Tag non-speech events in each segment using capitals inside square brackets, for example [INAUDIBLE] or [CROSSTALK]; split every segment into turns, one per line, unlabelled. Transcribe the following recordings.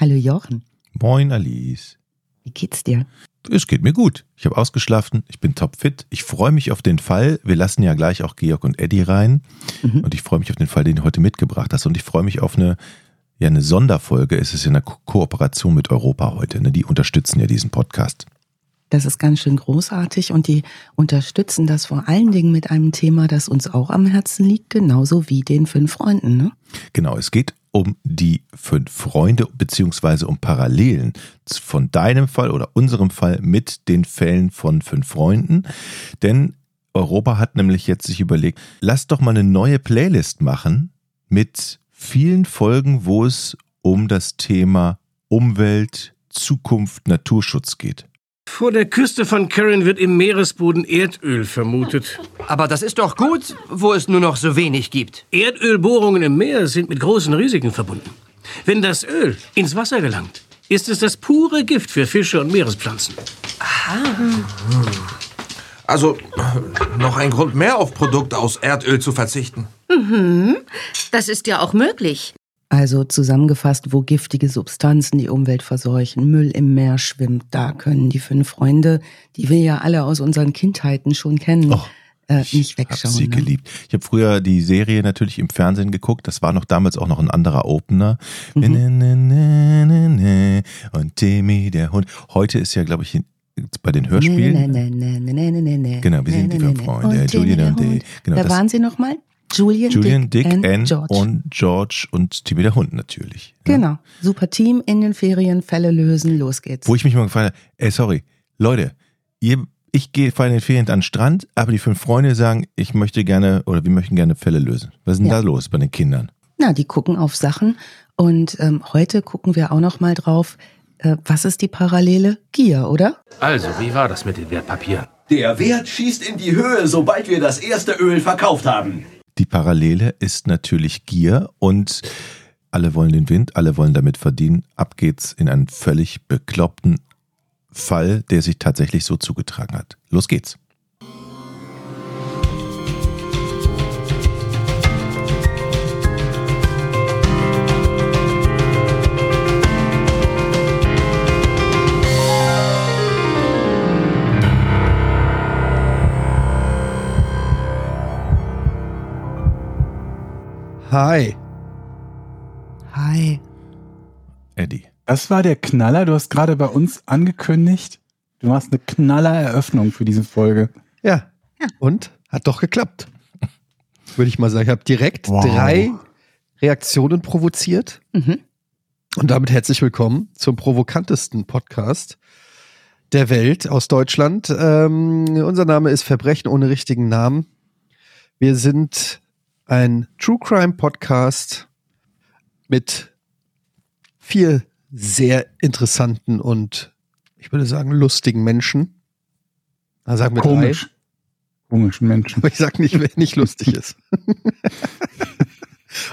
Hallo Jochen.
Moin Alice.
Wie geht's dir?
Es geht mir gut. Ich habe ausgeschlafen, ich bin topfit. Ich freue mich auf den Fall. Wir lassen ja gleich auch Georg und Eddie rein. Mhm. Und ich freue mich auf den Fall, den du heute mitgebracht hast. Und ich freue mich auf eine, ja, eine Sonderfolge. Es ist ja eine Ko Kooperation mit Europa heute. Ne? Die unterstützen ja diesen Podcast.
Das ist ganz schön großartig und die unterstützen das vor allen Dingen mit einem Thema, das uns auch am Herzen liegt, genauso wie den fünf Freunden. Ne?
Genau, es geht um die fünf Freunde beziehungsweise um Parallelen von deinem Fall oder unserem Fall mit den Fällen von fünf Freunden. Denn Europa hat nämlich jetzt sich überlegt, lass doch mal eine neue Playlist machen mit vielen Folgen, wo es um das Thema Umwelt, Zukunft, Naturschutz geht.
Vor der Küste von Karen wird im Meeresboden Erdöl vermutet.
Aber das ist doch gut, wo es nur noch so wenig gibt.
Erdölbohrungen im Meer sind mit großen Risiken verbunden. Wenn das Öl ins Wasser gelangt, ist es das pure Gift für Fische und Meerespflanzen.
Aha. Also noch ein Grund mehr auf Produkte aus Erdöl zu verzichten.
Mhm. Das ist ja auch möglich.
Also zusammengefasst, wo giftige Substanzen die Umwelt verseuchen, Müll im Meer schwimmt, da können die fünf Freunde, die wir ja alle aus unseren Kindheiten schon kennen, oh, äh, nicht wegschauen.
Ich sie
ne?
geliebt. Ich habe früher die Serie natürlich im Fernsehen geguckt. Das war noch damals auch noch ein anderer Opener. Mhm. Und Timmy der Hund. Heute ist ja, glaube ich, bei den Hörspielen. Genau, wir sind die fünf Freunde. Julian und
Dave. Genau, da waren sie noch mal. Julian,
Julian Dick,
Dick
and,
George.
und George und Timmy der Hund natürlich.
Ja. Genau. Super Team in den Ferien, Fälle lösen, los geht's.
Wo ich mich mal gefragt habe, ey, sorry, Leute, ihr, ich gehe in den Ferien an den Strand, aber die fünf Freunde sagen, ich möchte gerne oder wir möchten gerne Fälle lösen. Was ist denn ja. da los bei den Kindern?
Na, die gucken auf Sachen und ähm, heute gucken wir auch noch mal drauf, äh, was ist die Parallele? Gier, oder?
Also, wie war das mit den Wertpapieren?
Der Wert schießt in die Höhe, sobald wir das erste Öl verkauft haben.
Die Parallele ist natürlich Gier und alle wollen den Wind, alle wollen damit verdienen. Ab geht's in einen völlig bekloppten Fall, der sich tatsächlich so zugetragen hat. Los geht's.
Hi.
Hi.
Eddie.
Das war der Knaller. Du hast gerade bei uns angekündigt, du machst eine Knaller-Eröffnung für diese Folge.
Ja. ja. Und hat doch geklappt. [LAUGHS] Würde ich mal sagen. Ich habe direkt wow. drei Reaktionen provoziert. Mhm. Und damit herzlich willkommen zum provokantesten Podcast der Welt aus Deutschland. Ähm, unser Name ist Verbrechen ohne richtigen Namen. Wir sind ein True Crime Podcast mit vier sehr interessanten und ich würde sagen lustigen Menschen. Da sagen wir
Komisch.
drei.
Komischen Menschen.
Aber ich sage nicht, wer nicht lustig ist. [LAUGHS]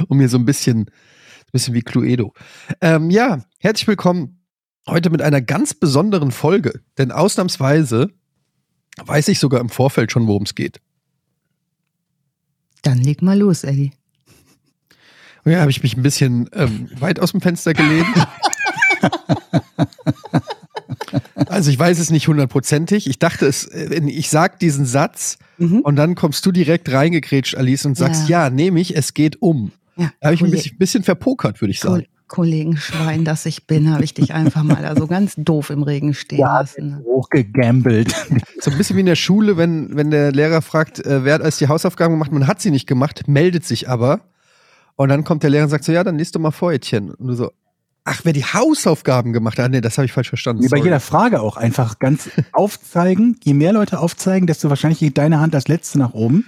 um mir so ein bisschen, ein bisschen wie Cluedo. Ähm, ja, herzlich willkommen heute mit einer ganz besonderen Folge, denn ausnahmsweise weiß ich sogar im Vorfeld schon, worum es geht.
Dann leg mal los, Eddie.
Ja, habe ich mich ein bisschen ähm, weit aus dem Fenster gelehnt. also ich weiß es nicht hundertprozentig. Ich dachte es, äh, ich sag diesen Satz mhm. und dann kommst du direkt reingekrätscht, Alice, und sagst, ja, ja nehme ich, es geht um. Ja, da habe ich ein bisschen, bisschen verpokert, würde ich sagen.
Kollegenschwein, das ich bin, habe ich dich einfach mal da so ganz doof im Regen stehen ja, lassen.
Hochgegambelt.
So ein bisschen wie in der Schule, wenn, wenn der Lehrer fragt, äh, wer hat als die Hausaufgaben gemacht, man hat sie nicht gemacht, meldet sich aber. Und dann kommt der Lehrer und sagt so, ja, dann liest doch mal vor, Etienne. Und du so, ach, wer die Hausaufgaben gemacht hat, nee, das habe ich falsch verstanden.
Wie bei jeder Frage auch einfach ganz aufzeigen. Je mehr Leute aufzeigen, desto wahrscheinlich geht deine Hand als letzte nach oben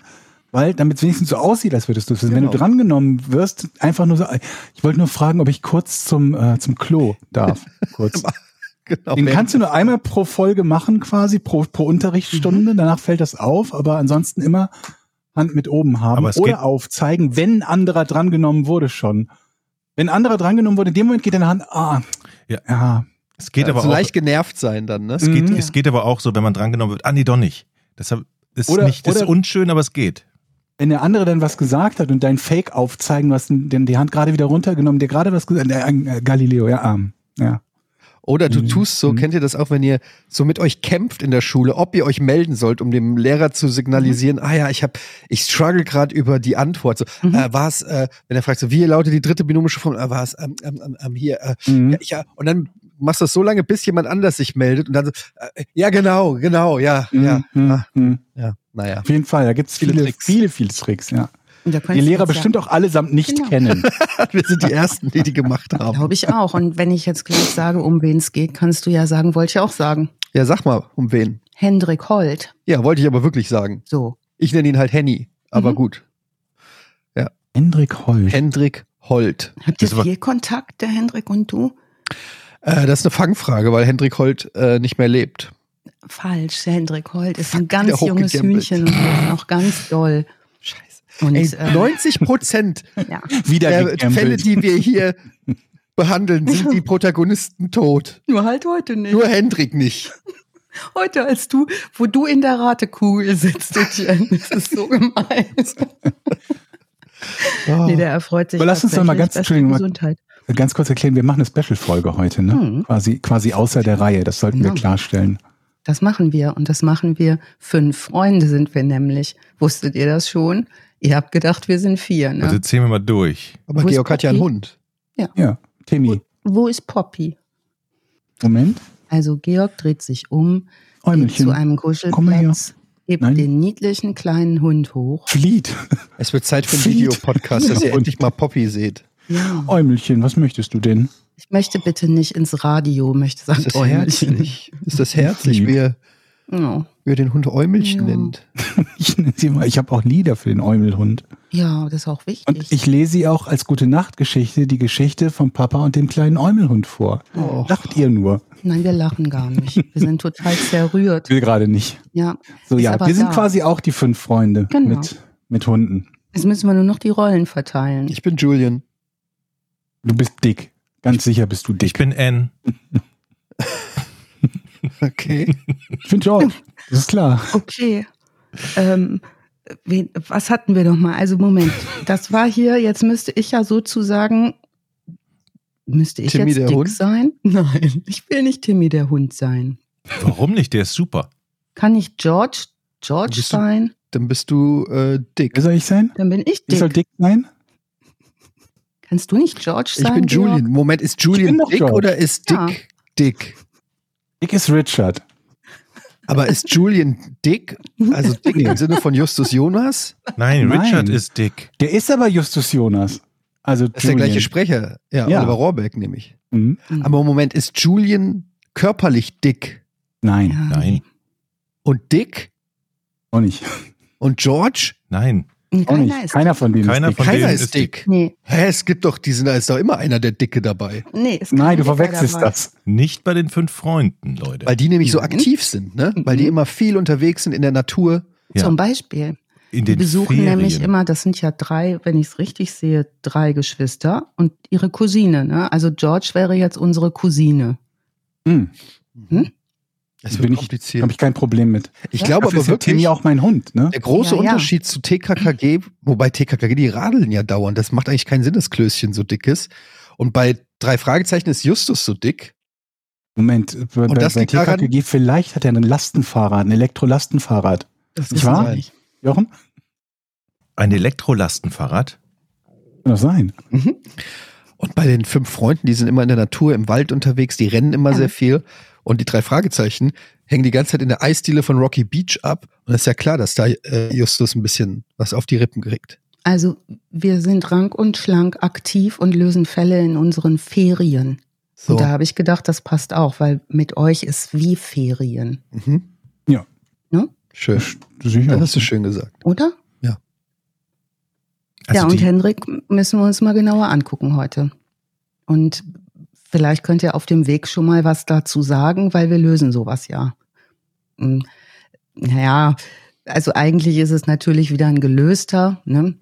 weil damit es wenigstens so aussieht, als würdest du es. Genau. Wenn du genau. drangenommen wirst, einfach nur so, ich wollte nur fragen, ob ich kurz zum, äh, zum Klo darf. [LAUGHS] Kurz. genau, Den kannst du nur einmal pro Folge machen, quasi, pro, pro Unterrichtsstunde, mhm. danach fällt das auf, aber ansonsten immer Hand mit oben haben oder aufzeigen, wenn anderer drangenommen wurde schon. Wenn anderer drangenommen wurde, in dem Moment geht deine Hand, ah,
ja. ja. Es geht ja, aber
so
auch,
leicht genervt sein dann, ne?
Es, geht, mhm. es geht aber auch so, wenn man drangenommen wird, ah nee, doch nicht. Das ist oder, nicht, das ist unschön, aber es geht
wenn der andere dann was gesagt hat und dein Fake aufzeigen, du hast den, die Hand gerade wieder runtergenommen, der gerade was gesagt hat, äh, äh, Galileo, ja, ähm, Ja.
Oder du
Mhm.
tust so,
Mhm.
kennt ihr das auch, wenn ihr so mit euch kämpft in der Schule, ob ihr euch melden sollt, um dem Lehrer zu signalisieren, ah ja, ich habe, ich struggle gerade über die Antwort. So,
Mhm.
äh, war es, äh, wenn er fragt, so, wie lautet die dritte binomische Formel, äh, war es ähm, ähm, ähm, ähm, hier, äh,
Mhm.
ja, ja, und dann machst du das so lange, bis jemand anders sich meldet und dann so, äh, ja genau, genau, ja, ja,
Mhm.
ah,
Mhm.
ja, naja.
Auf jeden Fall, da gibt es
Viele
viele,
Tricks.
viele, viele Tricks, ja. Die Lehrer bestimmt
ja-
auch allesamt nicht
Genau.
kennen. [LAUGHS]
Wir sind die Ersten, die die gemacht haben.
Glaube ich auch. Und wenn ich jetzt gleich sage, um wen es geht, kannst du ja sagen, wollte ich auch sagen.
Ja, sag mal, um wen?
Hendrik Holt.
Ja, wollte ich aber wirklich sagen.
So.
Ich nenne ihn halt Henny, aber
Mhm.
gut.
Hendrik Holt.
Hendrik Holt.
Habt ihr viel Kontakt, der Hendrik und du?
Äh, das ist eine Fangfrage, weil Hendrik Holt äh, nicht mehr lebt.
Falsch, Hendrik Holt ist ein ganz junges. Hühnchen und noch ganz doll.
Scheiße.
Und,
Ey,
äh,
90 Prozent [LAUGHS]
ja.
Wieder
der Fälle, die wir hier [LAUGHS] behandeln, sind die Protagonisten tot.
Nur halt heute nicht.
Nur Hendrik nicht. [LAUGHS]
heute als du, wo du in der Ratekugel sitzt, Etienne. Das ist so gemein.
Oh.
Nee, der erfreut sich
Aber lass uns doch mal ganz-
Gesundheit.
Ganz kurz erklären, wir machen eine Special-Folge heute, ne?
Mhm.
Quasi, quasi außer der Reihe, das sollten wir
Genau.
klarstellen.
Das machen wir und das machen wir. Fünf Freunde sind wir nämlich. Wusstet ihr das schon? Ihr habt gedacht, wir sind vier, ne?
Also ziehen wir mal durch.
Aber
Wo
Georg hat ja einen? Hund.
Ja, Timmy,
Wo ist Poppy?
Moment.
Also Georg dreht sich um, geht
Äumelchen.
zu einem
Komm mal her.
Kuschelplatz, hebt
Nein.
den niedlichen kleinen Hund hoch.
Flieht.
Es wird Zeit für einen. Videopodcast, dass ihr [LAUGHS] endlich mal Poppy seht.
Ja.
Äumelchen, was möchtest du denn?
Ich möchte bitte nicht ins Radio, möchte sagen
Ist das herzlich? Ist das herzlich,
Lieb.
wie er,
Ja.
wie er den Hund Äumelchen
Ja.
nennt? [LAUGHS]
Ich nenne sie mal, ich habe auch Lieder für den Äumelhund.
ja, das ist auch wichtig.
Und ich lese sie auch als gute Nachtgeschichte, die Geschichte vom Papa und dem kleinen Äumelhund vor.
Oh.
Lacht ihr nur?
Nein, wir lachen gar nicht. Wir sind total zerrührt.
Will gerade nicht.
Ja.
So,
Ist
ja, wir sind
da.
quasi auch die fünf Freunde
Genau.
mit, mit Hunden.
Jetzt müssen wir nur noch die Rollen verteilen.
Ich bin Julian.
Du bist dick. Ganz sicher bist du
Ich
dick.
bin N. [LAUGHS]
Okay.
Ich bin George. Das ist klar.
Okay. Ähm, wen, was hatten wir noch mal? Also Moment, das war hier, jetzt müsste ich ja sozusagen, müsste ich
Timmy
jetzt
der
dick
Hund?
sein? [LAUGHS] Nein, ich will nicht Timmy der Hund sein.
Warum nicht? Der ist super.
Kann ich George, George
du-
sein?
Dann bist du äh, dick.
Wer soll ich sein?
Dann bin ich
Ich soll
dick.
dick sein?
Kannst du nicht George
Ich
sein?
bin
Georg?
Julian. Moment, ist
Ich
Julian
bin
dick
George.
oder ist Dick
Ja.
dick?
Dick ist Richard.
Aber ist Julian dick? [LAUGHS] Also dick im Sinne von Justus Jonas?
Nein,
Nein.
Richard ist dick.
Der ist aber Justus Jonas. Also
Das ist der
Julian.
gleiche Sprecher. Ja,
Ja.
Oliver Rohrbeck nehme ich.
Mhm.
Mhm.
Aber Moment, ist Julian körperlich dick?
Nein,
Ja,
Nein,
Und Dick?
auch nicht.
Und George?
nein.
Auch nicht.
Keiner ist
Keiner von denen
Keiner
ist dick.
von
Keiner
denen
ist
ist
dick.
Nee,
Hä, es gibt doch diesen, da ist doch immer einer der Dicke dabei.
nee,
Nein, du verwechselst
dabei.
das.
Nicht bei den fünf Freunden, Leute.
Weil die nämlich so
Mhm.
aktiv sind, ne? Weil die
Mhm.
immer viel unterwegs sind in der Natur.
Ja.
Zum Beispiel.
in
Die
den
besuchen
Ferien.
nämlich immer, das sind ja drei, wenn ich es richtig sehe, drei Geschwister und ihre Cousine. Ne? Also George wäre jetzt unsere Cousine.
Hm.
Das
Bin
wird
ich-
kompliziert.
Habe ich kein Problem mit.
Ich glaube
Dafür
aber
ist ja
wirklich,
Timmy auch mein Hund, ne?
der große
Ja, ja.
Unterschied zu TKKG, wobei TKKG, die radeln ja dauernd. Das macht eigentlich keinen Sinn, dass Klößchen so dick ist. Und bei drei Fragezeichen ist Justus so dick.
Moment, bei,
Und das
bei TKKG, vielleicht hat er ein Lastenfahrrad, ein Elektrolastenfahrrad.
Das
Nicht wahr?
nicht.
Jochen?
Ein Elektrolastenfahrrad?
Kann das sein?
Und bei den fünf Freunden, die sind immer in der Natur, im Wald unterwegs, die rennen immer
Ja.
sehr viel. Und die drei Fragezeichen hängen die ganze Zeit in der Eisdiele von Rocky Beach ab. Und es ist ja klar, dass da äh, Justus ein bisschen was auf die Rippen kriegt.
Also wir sind rank und schlank aktiv und lösen Fälle in unseren Ferien.
So.
Und da habe ich gedacht, das passt auch, weil mit euch ist wie Ferien,
Mhm.
Ja.
Ne?
Schön.
Sicher.
Das hast du schön gesagt.
oder?
Also
ja, und
die,
Hendrik müssen wir uns mal genauer angucken heute. Und vielleicht könnt ihr auf dem Weg schon mal was dazu sagen, weil wir lösen sowas ja. Hm, Naja, also eigentlich ist es natürlich wieder ein gelöster, ne?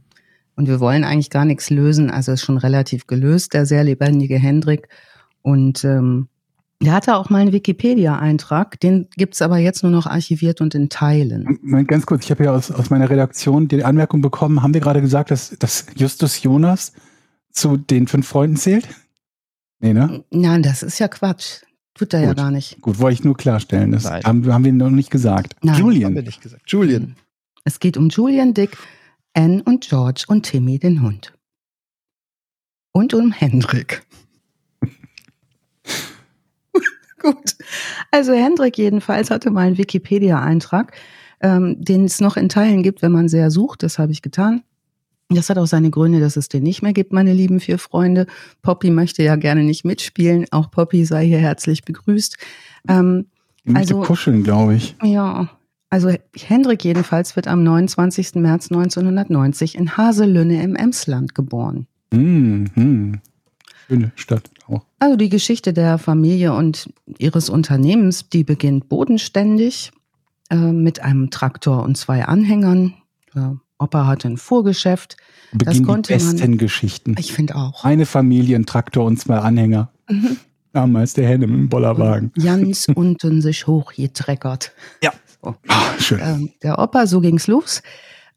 Und wir wollen eigentlich gar nichts lösen. Also ist schon relativ gelöst, der sehr lebendige Hendrik. Und ähm, der hatte auch mal einen Wikipedia-Eintrag, den gibt's aber jetzt nur noch archiviert und in Teilen.
Ganz kurz, ich habe ja aus, aus meiner Redaktion die Anmerkung bekommen, haben wir gerade gesagt, dass, dass Justus Jonas zu den fünf Freunden zählt? Nee, ne?
Nein, das ist ja Quatsch. Tut er ja
Gut.
gar nicht.
Gut, wollte ich nur klarstellen. Das
Nein.
haben, haben wir noch nicht gesagt.
Nein.
Haben wir
Julian.
nicht gesagt. Julian.
Es geht um Julian, Dick, Anne und George und Timmy, den Hund. Und um Hendrik. [LAUGHS] Gut. Also Hendrik jedenfalls hatte mal einen Wikipedia-Eintrag, ähm, den es noch in Teilen gibt, wenn man sehr sucht. Das habe ich getan. Das hat auch seine Gründe, dass es den nicht mehr gibt, meine lieben vier Freunde. Poppy möchte ja gerne nicht mitspielen. Auch Poppy sei hier herzlich begrüßt. Ähm,
Ich
Also-
kuscheln, glaube ich.
ja, also Hendrik jedenfalls wird am 29. März 1990 in Haselünne im Emsland geboren.
Hm, hm. Schöne Stadt auch.
Also die Geschichte der Familie und ihres Unternehmens, die beginnt bodenständig äh, mit einem Traktor und zwei Anhängern. Der Opa hatte ein Fuhrgeschäft.
Beginnen die
konnte man-
besten Geschichten.
Ich finde auch.
Eine Familie, ein Traktor und zwei Anhänger.
Mhm.
Damals der Henne mit dem Bollerwagen.
Ganz [LAUGHS] unten sich hochgetreckert.
Ja.
So.
Ah, schön.
ähm, der Opa, so ging's los,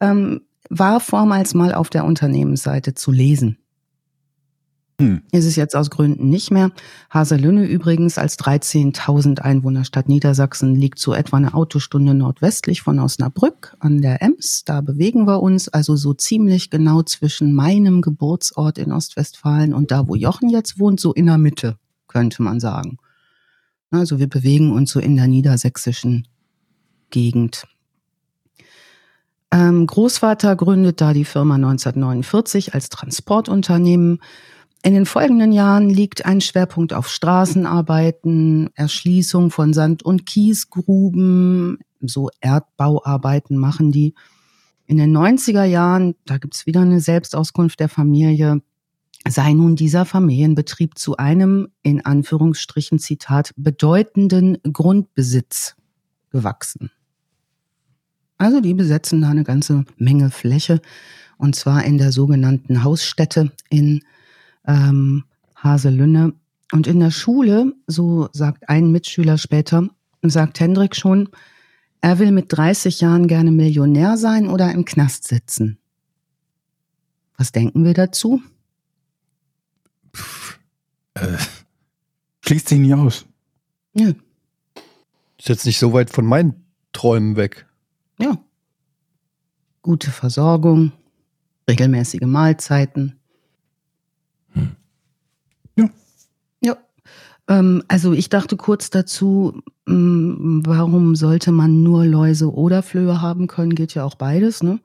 ähm, war vormals mal auf der Unternehmensseite zu lesen.
Hm.
Ist es jetzt aus Gründen nicht mehr. Haselünne übrigens als 13.000 Einwohnerstadt Niedersachsen liegt so etwa eine Autostunde nordwestlich von Osnabrück an der Ems. Da bewegen wir uns also so ziemlich genau zwischen meinem Geburtsort in Ostwestfalen und da, wo Jochen jetzt wohnt, so in der Mitte, könnte man sagen. Also wir bewegen uns so in der niedersächsischen Gegend. Ähm, Großvater gründet da die Firma 1949 als Transportunternehmen. In den folgenden Jahren liegt ein Schwerpunkt auf Straßenarbeiten, Erschließung von Sand- und Kiesgruben, so Erdbauarbeiten machen die. In den 90er Jahren, da gibt's wieder eine Selbstauskunft der Familie, sei nun dieser Familienbetrieb zu einem, in Anführungsstrichen Zitat, bedeutenden Grundbesitz gewachsen. Also die besetzen da eine ganze Menge Fläche und zwar in der sogenannten Hausstätte in ähm, Haselünne. Und in der Schule, so sagt ein Mitschüler später, sagt Hendrik schon, er will mit 30 Jahren gerne Millionär sein oder im Knast sitzen. Was denken wir dazu?
Äh,
Schließt sich nicht aus.
Nö,
Ist jetzt nicht so weit von meinen Träumen weg.
ja. Gute Versorgung, regelmäßige Mahlzeiten.
Ja.
Ja. Ähm, also ich dachte kurz dazu, mh, warum sollte man nur Läuse oder Flöhe haben können? Geht ja auch beides, ne?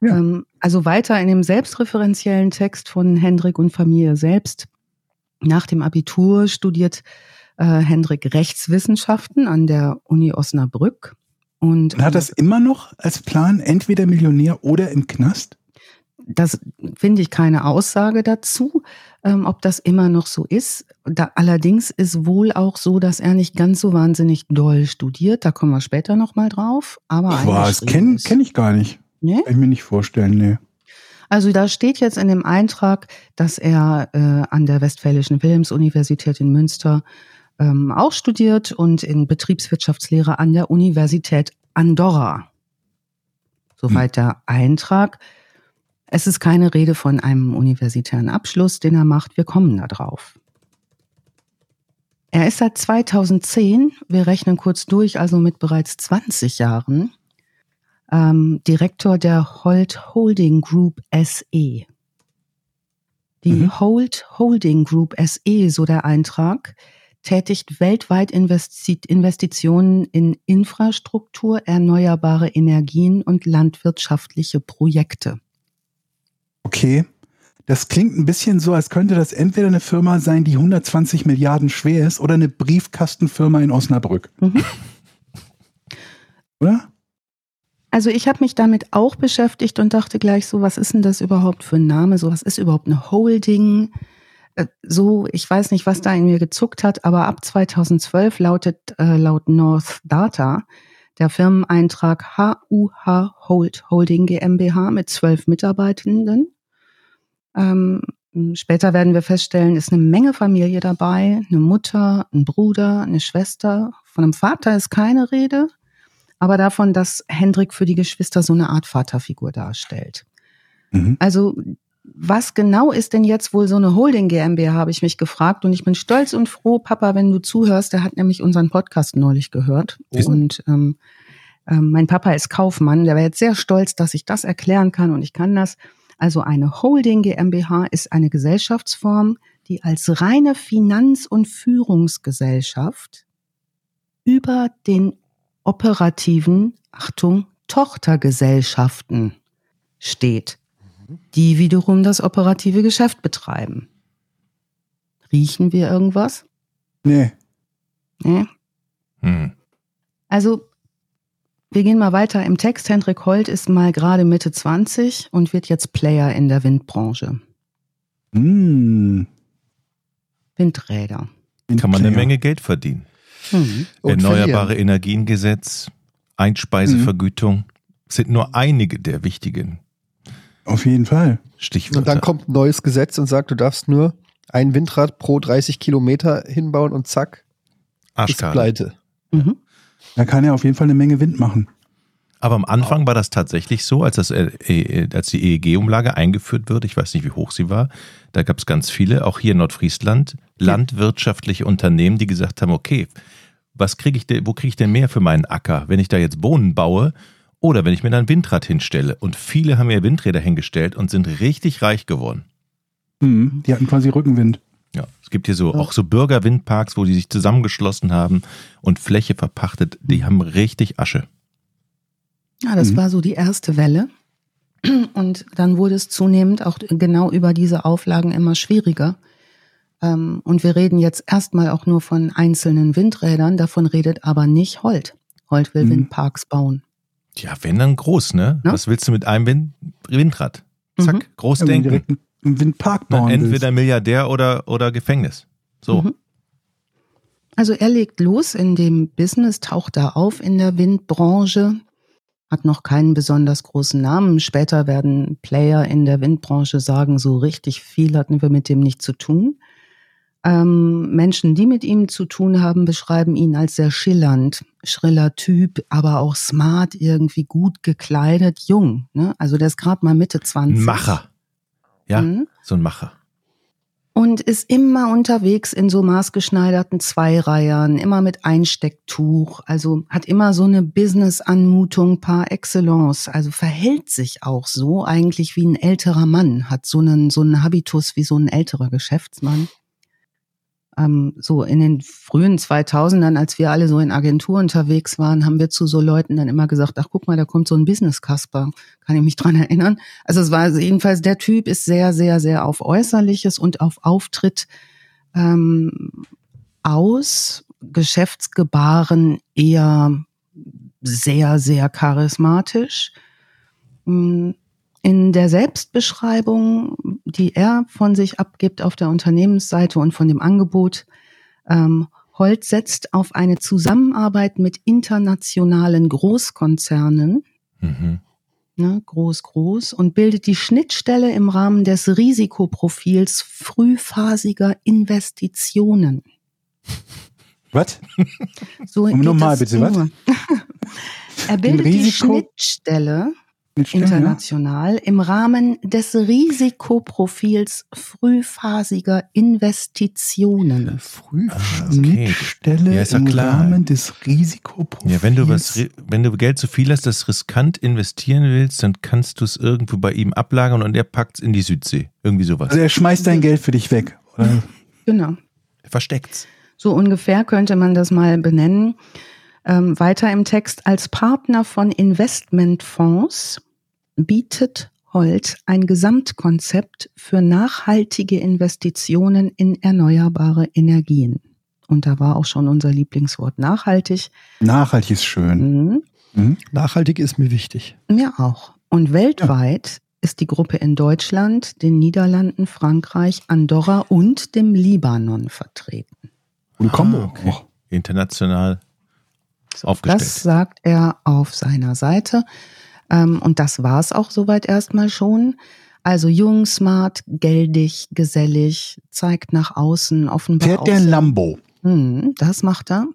Ja.
Ähm, also weiter in dem selbstreferenziellen Text von Hendrik und Familie selbst. Nach dem Abitur studiert äh, Hendrik Rechtswissenschaften an der Uni Osnabrück. Und,
Und hat das immer noch als Plan, entweder Millionär oder im Knast?
Das finde ich keine Aussage dazu, ähm, ob das immer noch so ist. Da, allerdings ist wohl auch so, dass er nicht ganz so wahnsinnig doll studiert. Da kommen wir später noch mal drauf. Aber
Ach, was? Kenne kenn ich gar nicht.
Nee?
Kann ich mir nicht vorstellen, nee.
Also da steht jetzt in dem Eintrag, dass er äh, an der Westfälischen Wilhelms-Universität in Münster ähm, auch studiert und in Betriebswirtschaftslehre an der Universität Andorra. Soweit der Eintrag. Es ist keine Rede von einem universitären Abschluss, den er macht. Wir kommen da drauf. Er ist seit 2010, wir rechnen kurz durch, also mit bereits 20 Jahren, ähm, Direktor der Holt Holding Group SE. Die
Mhm.
Holt Holding Group SE, so der Eintrag, tätigt weltweit Investi Investitionen in Infrastruktur, erneuerbare Energien und landwirtschaftliche Projekte.
Okay. Das klingt ein bisschen so, als könnte das entweder eine Firma sein, die 120 Milliarden schwer ist, oder eine Briefkastenfirma in Osnabrück.
Mhm.
Oder?
Also ich habe mich damit auch beschäftigt und dachte gleich so, was ist denn das überhaupt für ein Name? So, was ist überhaupt eine Holding? Äh, So, ich weiß nicht, was da in mir gezuckt hat, aber ab 2012 lautet äh, laut North Data der Firmeneintrag HUH Hold Holding GmbH mit zwölf Mitarbeitenden. Ähm, später werden wir feststellen, ist eine Menge Familie dabei, eine Mutter, ein Bruder, eine Schwester. Von einem Vater ist keine Rede aber davon, dass Hendrik für die Geschwister so eine Art Vaterfigur darstellt.
Mhm.
Also was genau ist denn jetzt wohl so eine Holding GmbH, habe ich mich gefragt. Und ich bin stolz und froh, Papa, wenn du zuhörst, der hat nämlich unseren Podcast neulich gehört. Und ähm, ähm, mein Papa ist Kaufmann, der wäre jetzt sehr stolz, dass ich das erklären kann und ich kann das. Also eine Holding GmbH ist eine Gesellschaftsform, die als reine Finanz- und Führungsgesellschaft über den operativen, Achtung, Tochtergesellschaften steht, die wiederum das operative Geschäft betreiben. Riechen wir irgendwas?
Nee.
Nee?
Hm.
Also, wir gehen mal weiter im Text. Hendrik Holt ist mal gerade Mitte 20 und wird jetzt Player in der Windbranche.
Hm.
Windräder.
Kann man eine. Menge Geld verdienen.
Mhm.
Und
Erneuerbare. Energiengesetz, Einspeisevergütung sind nur einige der wichtigen
Auf jeden Fall.
Stichwörter.
Und dann kommt ein neues Gesetz und sagt, du darfst nur ein Windrad pro 30 Kilometer hinbauen und zack, ist
Arschkarte.
pleite.
Mhm.
Da kann er auf jeden Fall eine Menge Wind machen.
Aber am Anfang war das tatsächlich so, als, das, äh, äh, als die EEG-Umlage eingeführt wird, ich weiß nicht, wie hoch sie war, da gab es ganz viele, auch hier in Nordfriesland, landwirtschaftliche Unternehmen, die gesagt haben, okay, was kriege ich denn, wo kriege ich denn mehr für meinen Acker, wenn ich da jetzt Bohnen baue oder wenn ich mir dann ein Windrad hinstelle? Und viele haben mir Windräder hingestellt und sind richtig reich geworden.
Hm. Die hatten quasi Rückenwind.
Ja, es gibt hier so auch so Bürgerwindparks, wo die sich zusammengeschlossen haben und Fläche verpachtet, die haben richtig Asche.
Ja, das
Mhm.
war so die erste Welle. Und dann wurde es zunehmend auch genau über diese Auflagen immer schwieriger. Ähm, Und wir reden jetzt erstmal auch nur von einzelnen Windrädern, davon redet aber nicht Holt. Holt will
Mhm.
Windparks bauen.
Ja, wenn dann groß, ne?
Ja.
Was willst du mit einem Wind Windrad? Zack,
Mhm.
groß denken.
direkt einen Windpark
Dann
bauen
entweder
willst.
Milliardär oder, oder Gefängnis. So.
Mhm. Also er legt los in dem Business, taucht da auf in der Windbranche, hat noch keinen besonders großen Namen. Später werden Player in der Windbranche sagen, so richtig viel hatten wir mit dem nicht zu tun. Ähm, Menschen, die mit ihm zu tun haben, beschreiben ihn als sehr schillernd, schriller Typ, aber auch smart, irgendwie gut gekleidet, jung. Ne? Also der ist gerade mal Mitte 20.
Ein Macher. Ja,
Mhm.
so ein Macher.
Und ist immer unterwegs in so maßgeschneiderten Zweireihern, immer mit Einstecktuch, also hat immer so eine Business-Anmutung par excellence, also verhält sich auch so eigentlich wie ein älterer Mann, hat so einen, so einen Habitus wie so ein älterer Geschäftsmann. Ähm, so in den frühen 2000ern, als wir alle so in Agentur unterwegs waren, haben wir zu so Leuten dann immer gesagt, ach guck mal, da kommt so ein Business-Kasper, kann ich mich dran erinnern. Also es war also jedenfalls, der Typ ist sehr, sehr, sehr auf Äußerliches und auf Auftritt ähm, aus, Geschäftsgebaren eher sehr, sehr charismatisch. Mm, In der Selbstbeschreibung, die er von sich abgibt auf der Unternehmensseite und von dem Angebot, ähm, Holt setzt auf eine Zusammenarbeit mit internationalen Großkonzernen,
Mhm.
ne, groß, groß, und bildet die Schnittstelle im Rahmen des Risikoprofils frühphasiger Investitionen. [LAUGHS]
Was?
So geht
nochmal bitte, was? [LAUGHS]
er bildet die Schnittstelle
Mit Stellen,
international im Rahmen des Risikoprofils frühphasiger Investitionen.
Früh.
ja?
Okay.
Schnittstelle
Ja, ja
im
klar.
Rahmen des Risikoprofils.
Ja, wenn du was, wenn du Geld zu viel hast, das riskant investieren willst, dann kannst du es irgendwo bei ihm ablagern und er packt es in die Südsee. Irgendwie sowas.
Also er schmeißt dein Geld für dich weg. Oder?
Genau.
Er versteckt's.
So ungefähr könnte man das mal benennen. Ähm, weiter im Text, als Partner von Investmentfonds bietet Holt ein Gesamtkonzept für nachhaltige Investitionen in erneuerbare Energien. Und da war auch schon unser Lieblingswort nachhaltig.
Nachhaltig ist schön.
Mhm.
Mhm.
Nachhaltig ist mir wichtig.
Mir auch. Und weltweit ist die Gruppe in Deutschland, den Niederlanden, Frankreich, Andorra und dem Libanon vertreten.
Gute Kombo.
Ah, okay.
auch.
International aufgestellt.
Das sagt er auf seiner Seite. Ähm, und das war es auch soweit erstmal schon. Also jung, smart, geldig, gesellig, zeigt nach außen offenbar
Fährt der Lambo?
Hm, das macht er.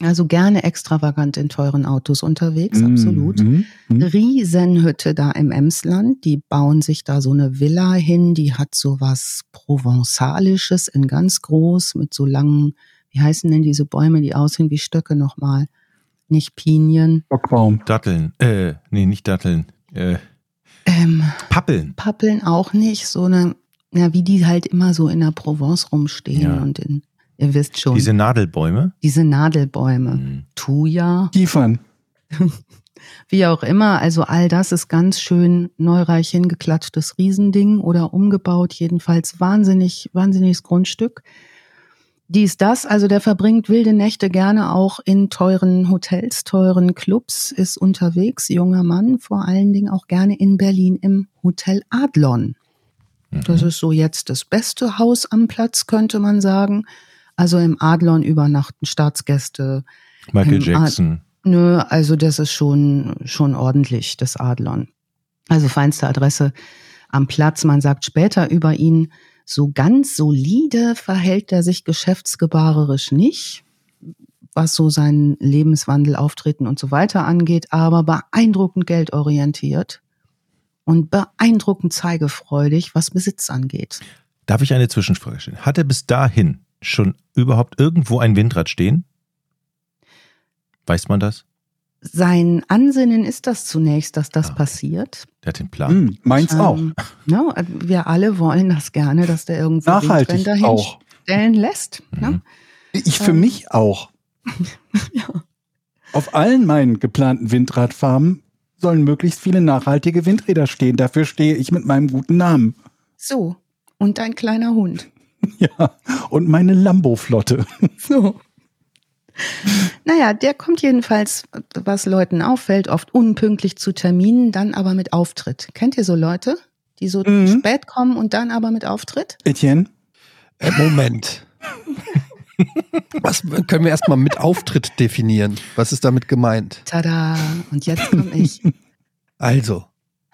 Also gerne extravagant in teuren Autos unterwegs,
Mm,
absolut.
mm, mm.
Riesenhütte da im Emsland. Die bauen sich da so eine Villa hin, die hat so was Provenzalisches in ganz groß mit so langen, wie heißen denn diese Bäume, die aussehen wie Stöcke nochmal? Nicht Pinien.
Bockbaum.
Datteln. Äh, nee, nicht Datteln. Äh,
Ähm,
Pappeln.
Pappeln auch nicht, so eine, ja, wie die halt immer so in der Provence rumstehen
Ja.
und in, ihr wisst schon,
Diese Nadelbäume.
diese Nadelbäume.
Mhm.
Thuja,
Kiefern. [LAUGHS]
wie auch immer. Also all das ist ganz schön neureich hingeklatschtes Riesending oder umgebaut, jedenfalls wahnsinnig, wahnsinniges Grundstück. Dies, das, also der verbringt wilde Nächte gerne auch in teuren Hotels, teuren Clubs, ist unterwegs, junger Mann, vor allen Dingen auch gerne in Berlin im Hotel Adlon. Das ist so jetzt das beste Haus am Platz, könnte man sagen. Also im Adlon übernachten Staatsgäste.
Michael Jackson.
Nö, also das ist schon, schon ordentlich, das Adlon. Also feinste Adresse am Platz. Man sagt später über ihn, so ganz solide verhält er sich geschäftsgebarerisch nicht, was so seinen Lebenswandel, Auftreten und so weiter angeht, aber beeindruckend geldorientiert und beeindruckend zeigefreudig, was Besitz angeht.
Darf ich eine Zwischenfrage stellen? Hat er bis dahin schon überhaupt irgendwo ein Windrad stehen? Weiß man das?
Sein Ansinnen ist das zunächst, dass das
Ah,
passiert.
Der hat den Plan.
Hm, meins auch.
Ähm, ne, wir alle wollen das gerne, dass der irgendwo [LAUGHS]
Nachhaltig
Windräder
auch.
hinstellen lässt. Ne?
Mhm.
Ich für
Ähm.
mich auch. [LAUGHS]
Ja.
Auf allen meinen geplanten Windradfarmen sollen möglichst viele nachhaltige Windräder stehen. Dafür stehe ich mit meinem guten Namen.
So, und ein kleiner Hund. [LAUGHS]
Ja, und meine Lambo-Flotte.
So. [LAUGHS] Naja, der kommt jedenfalls, was Leuten auffällt, oft unpünktlich zu Terminen, dann aber mit Auftritt. Kennt ihr so Leute, die so
Mhm.
spät kommen und dann aber mit Auftritt?
Etienne?
Äh, Moment. Was können wir erstmal mit Auftritt definieren? Was ist damit gemeint?
Tada! Und jetzt komme ich.
Also,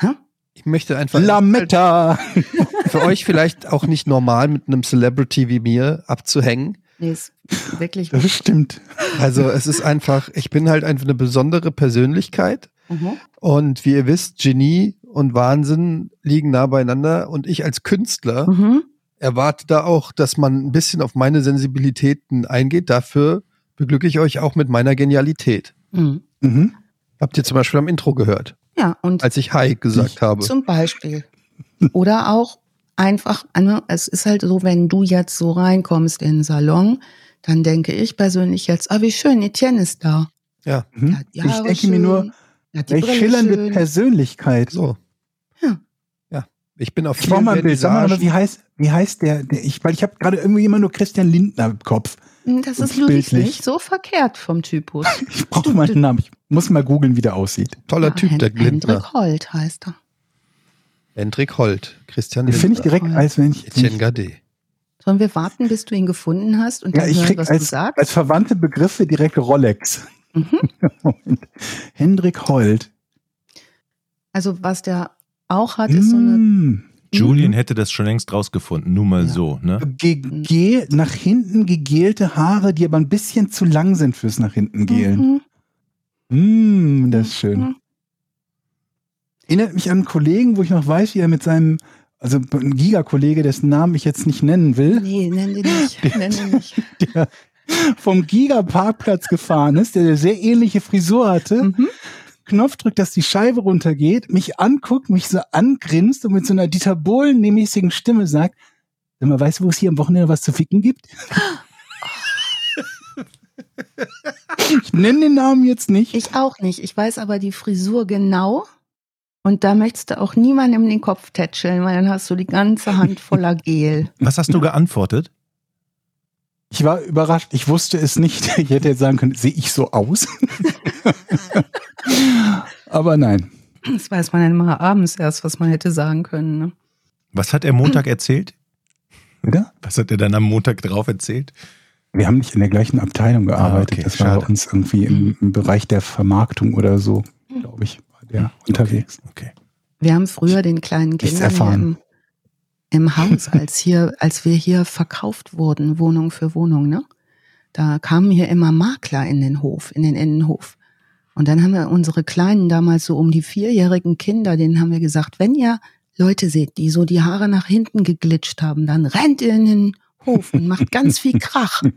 Hä?
ich möchte einfach
Lametta!
für euch vielleicht auch nicht normal mit einem Celebrity wie mir abzuhängen.
Nee, ist wirklich.
Das stimmt.
Also es ist einfach, ich bin halt einfach eine besondere Persönlichkeit
Mhm.
und wie ihr wisst, Genie und Wahnsinn liegen nah beieinander und ich als Künstler
Mhm.
erwarte da auch, dass man ein bisschen auf meine Sensibilitäten eingeht. Dafür beglücke ich euch auch mit meiner Genialität.
Mhm.
Mhm.
Habt ihr zum Beispiel am Intro gehört,
Ja, und
als ich Hi gesagt habe.
Zum Beispiel. Oder auch einfach, ne, es ist halt so, wenn du jetzt so reinkommst in den Salon, dann denke ich persönlich jetzt, ah, wie schön, Etienne ist da.
Ja,
Mhm. Ich denke mir
schön,
nur,
der hat die
welch
Brille
schillernde
schön.
Persönlichkeit.
so.
Ja.
Ja. Ich bin auf
Ich brauche
vielen
mal ein Bild. Sag mal, aber wie heißt, wie heißt der, der ich, weil ich habe gerade irgendwie immer nur Christian Lindner im Kopf.
Hm, Das ist
bildlich.
nicht so verkehrt vom Typus. [LAUGHS]
Ich brauche mal einen Namen. Ich muss mal googeln, wie der aussieht.
Toller
Ja,
Typ,
Hen-
der Glindner.
Hendrik Holt heißt er.
Hendrik Holt, Christian
Den finde ich
Lindner,
direkt, als wenn ich.
Etienne Gade.
Sollen wir warten, bis du ihn gefunden hast und
Ja,
dann
ich
hören,
krieg
was du
als,
sagst?
als verwandte Begriffe direkt Rolex.
Mhm. [LAUGHS]
Hendrik Holt.
Also was der auch hat, ist so eine
Mm.
Julian hätte das schon längst rausgefunden, nur mal
Ja.
so, ne?
Ge ge nach hinten gegelte Haare, die aber ein bisschen zu lang sind fürs nach hinten gelen.
Mhm.
Mm, das ist schön. Erinnert mich an einen Kollegen, wo ich noch weiß, wie er mit seinem, also ein Giga-Kollege, dessen Namen ich jetzt nicht nennen will,
Nee, nenn den nicht. [LAUGHS] nenn den nicht.
der vom Giga-Parkplatz gefahren ist, der eine sehr ähnliche Frisur hatte,
Mhm.
Knopf drückt, dass die Scheibe runtergeht, mich anguckt, mich so angrinst und mit so einer Dieter Bohlen-mäßigen Stimme sagt, Sag mal, weißt du, wo es hier am Wochenende was zu ficken gibt? [LAUGHS] ich nenne den Namen jetzt nicht.
Ich auch nicht. Ich weiß aber die Frisur genau. Und da möchtest du auch niemandem den Kopf tätscheln, weil dann hast du die ganze Hand voller [LAUGHS] Gel.
Was hast du geantwortet?
Ich war überrascht. Ich wusste es nicht. Ich hätte jetzt sagen können, sehe ich so aus? [LAUGHS] Aber nein.
Das weiß man dann immer abends erst, was man hätte sagen können. Ne?
Was hat er Montag erzählt?
Oder?
Was hat er dann am Montag drauf erzählt?
Wir haben nicht in der gleichen Abteilung gearbeitet.
Ah, okay,
das war
schade.
bei uns irgendwie im, im Bereich der Vermarktung oder so, glaube ich, der unterwegs.
Okay.
Wir haben früher den kleinen Kindern im Haus, als hier, als wir hier verkauft wurden, Wohnung für Wohnung, ne? da kamen hier immer Makler in den Hof, in den Innenhof. Und dann haben wir unsere Kleinen damals so um die vierjährigen Kinder, denen haben wir gesagt, wenn ihr Leute seht, die so die Haare nach hinten geglitscht haben, dann rennt ihr in den Hof und macht ganz viel Krach. [LAUGHS]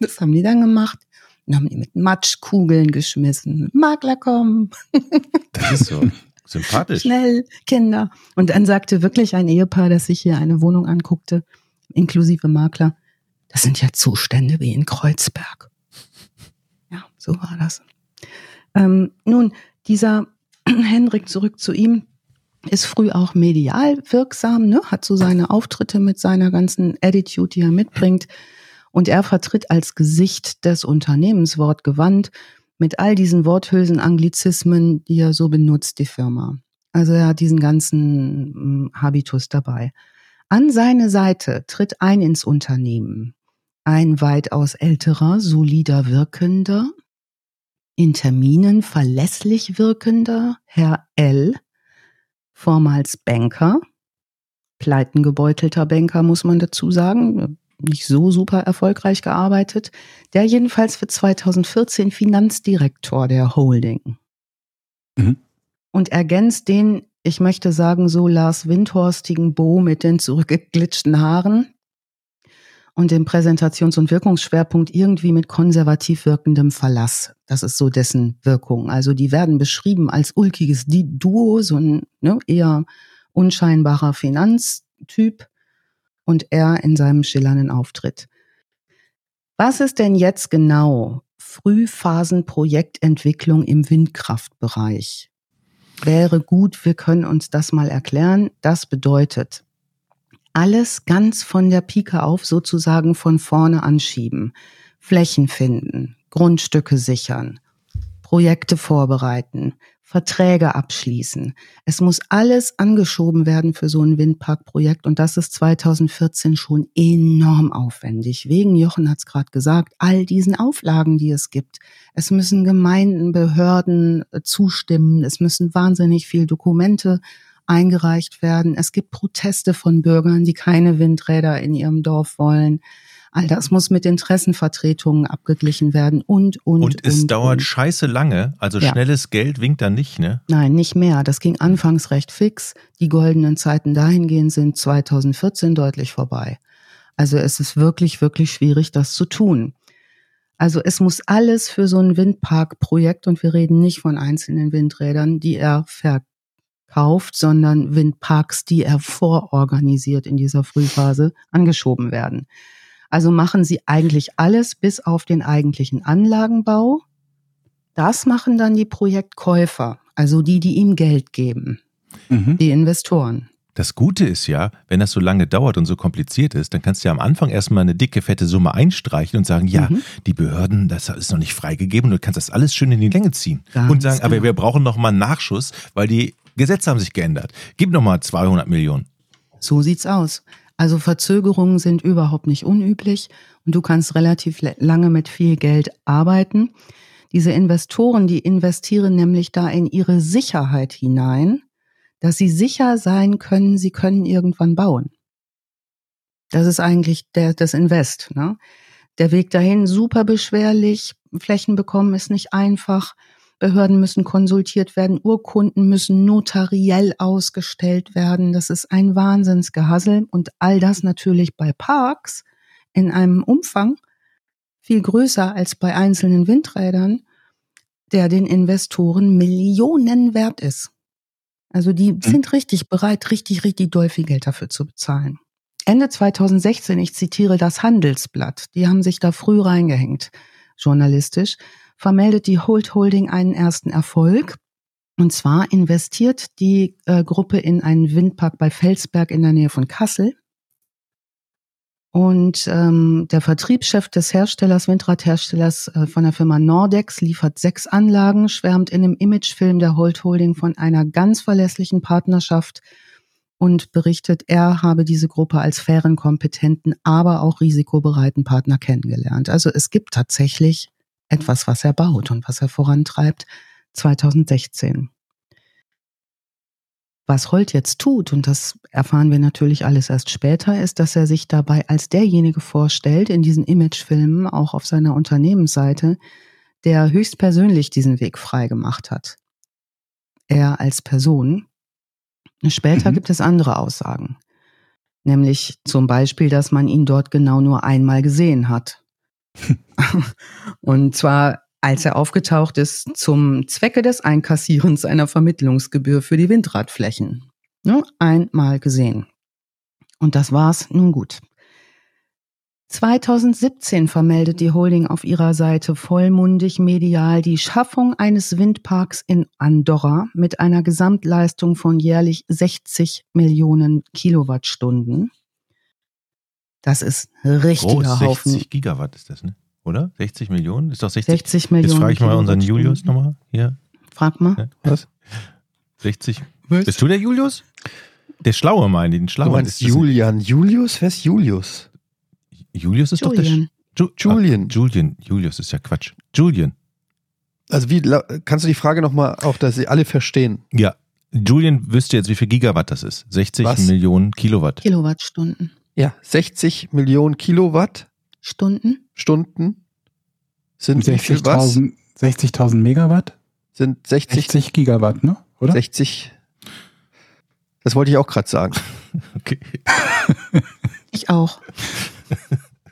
Das haben die dann gemacht. Dann haben die mit Matschkugeln geschmissen. Makler kommen. [LAUGHS]
Das ist so sympathisch.
Schnell, Kinder. Und dann sagte wirklich ein Ehepaar, das sich hier eine Wohnung anguckte, inklusive Makler, das sind ja Zustände wie in Kreuzberg. Ja, so war das. Ähm, nun, dieser [CLEARS THROAT] Henrik zurück zu ihm ist früh auch medial wirksam, ne? hat so seine Auftritte mit seiner ganzen Attitude, die er mitbringt. Und er vertritt als Gesicht des Unternehmens wortgewandt mit all diesen Worthülsen, Anglizismen, die er so benutzt, die Firma. Also er hat diesen ganzen hm, Habitus dabei. An seine Seite tritt ein ins Unternehmen. Ein weitaus älterer, solider wirkender, in Terminen verlässlich wirkender Herr L., vormals Banker, pleitengebeutelter Banker, muss man dazu sagen, nicht so super erfolgreich gearbeitet, der jedenfalls für 2014 Finanzdirektor der Holding. Mhm. Und ergänzt den, ich möchte sagen, so Lars Windhorstigen Bo mit den zurückgeglitschten Haaren und dem Präsentations- und Wirkungsschwerpunkt irgendwie mit konservativ wirkendem Verlass. Das ist so dessen Wirkung. Also die werden beschrieben als ulkiges Duo, so ein ne, eher unscheinbarer Finanztyp und er in seinem schillernden Auftritt. Was ist denn jetzt genau Frühphasenprojektentwicklung im Windkraftbereich? Wäre gut, wir können uns das mal erklären. Das bedeutet, alles ganz von der Pike auf sozusagen von vorne anschieben, Flächen finden, Grundstücke sichern, Projekte vorbereiten, Verträge abschließen. Es muss alles angeschoben werden für so ein Windparkprojekt und das ist 2014 schon enorm aufwendig. Wegen, Jochen hat es gerade gesagt, all diesen Auflagen, die es gibt. Es müssen Gemeinden, Behörden äh, zustimmen, es müssen wahnsinnig viel Dokumente eingereicht werden. Es gibt Proteste von Bürgern, die keine Windräder in ihrem Dorf wollen. All das muss mit Interessenvertretungen abgeglichen werden und, und,
und. es
und,
dauert
und.
scheiße lange. Also
Ja.
schnelles Geld winkt da nicht, ne?
Nein, nicht mehr. Das ging anfangs recht fix. Die goldenen Zeiten dahingehend sind 2014 deutlich vorbei. Also es ist wirklich, wirklich schwierig, das zu tun. Also es muss alles für so ein Windparkprojekt, und wir reden nicht von einzelnen Windrädern, die er verkauft, sondern Windparks, die er vororganisiert in dieser Frühphase, angeschoben werden. Also machen sie eigentlich alles bis auf den eigentlichen Anlagenbau. Das machen dann die Projektkäufer, also die, die ihm Geld geben,
Mhm.
die Investoren.
Das Gute ist ja, wenn das so lange dauert und so kompliziert ist, dann kannst du ja am Anfang erstmal eine dicke, fette Summe einstreichen und sagen, ja,
Mhm.
die Behörden, das ist noch nicht freigegeben und du kannst das alles schön in die Länge ziehen.
Ganz
und sagen, aber
genau.
wir brauchen noch mal einen Nachschuss, weil die Gesetze haben sich geändert. Gib noch mal 200 Millionen.
So sieht's aus. Also Verzögerungen sind überhaupt nicht unüblich und du kannst relativ lange mit viel Geld arbeiten. Diese Investoren, die investieren nämlich da in ihre Sicherheit hinein, dass sie sicher sein können, sie können irgendwann bauen. Das ist eigentlich der, das Invest. Ne? Der Weg dahin super beschwerlich, Flächen bekommen ist nicht einfach. Behörden müssen konsultiert werden, Urkunden müssen notariell ausgestellt werden. Das ist ein Wahnsinnsgehassel und all das natürlich bei Parks in einem Umfang viel größer als bei einzelnen Windrädern, der den Investoren Millionen wert ist. Also die sind richtig bereit, richtig, richtig doll viel Geld dafür zu bezahlen. Ende 2016, ich zitiere das Handelsblatt, die haben sich da früh reingehängt, journalistisch, vermeldet die Holt Holding einen ersten Erfolg. Und zwar investiert die äh, Gruppe in einen Windpark bei Felsberg in der Nähe von Kassel. Und ähm, der Vertriebschef des Herstellers, Windradherstellers äh, von der Firma Nordex, liefert sechs Anlagen, schwärmt in einem Imagefilm der Holt Holding von einer ganz verlässlichen Partnerschaft und berichtet, er habe diese Gruppe als fairen, kompetenten, aber auch risikobereiten Partner kennengelernt. Also es gibt tatsächlich etwas, was er baut und was er vorantreibt. 2016. Was Holt jetzt tut, und das erfahren wir natürlich alles erst später, ist, dass er sich dabei als derjenige vorstellt, in diesen Imagefilmen, auch auf seiner Unternehmensseite, der höchstpersönlich diesen Weg frei gemacht hat. Er als Person. Später
Mhm.
gibt es andere Aussagen. Nämlich zum Beispiel, dass man ihn dort genau nur einmal gesehen hat. [LAUGHS] Und zwar, als er aufgetaucht ist, zum Zwecke des Einkassierens einer Vermittlungsgebühr für die Windradflächen. Nur einmal gesehen. Und das war's nun gut. 2017 vermeldet die Holding auf ihrer Seite vollmundig medial die Schaffung eines Windparks in Andorra mit einer Gesamtleistung von jährlich 60 Millionen Kilowattstunden. Das ist ein richtiger
Groß,
Haufen.
60 Gigawatt ist das, ne? Oder? 60 Millionen? Ist doch 60.
60 Millionen.
Jetzt frage ich mal unseren Julius nochmal. Hier.
Frag mal.
Ja, was? 60. Bist du der Julius? Der Schlaue meine ich, den
Du
Schlaue.
meinst
Ist das-
Julian. Julius? Wer ist Julius?
Julius ist doch
Julian.
der. Ju
Julian.
Ah, Julian. Julius ist ja Quatsch. Julian.
Also wie kannst du die Frage nochmal, auch dass sie alle verstehen?
Ja. Julian wüsste jetzt, wie viel Gigawatt das ist. 60
Was?
Millionen Kilowatt.
Kilowattstunden.
Ja, 60 Millionen Kilowatt
Stunden?
Stunden sind wie viel was?
60.000 60.000 Megawatt?
Sind 60,
60 Gigawatt, ne? Oder?
60. Das wollte ich auch gerade sagen. [LAUGHS]
Okay.
Ich auch.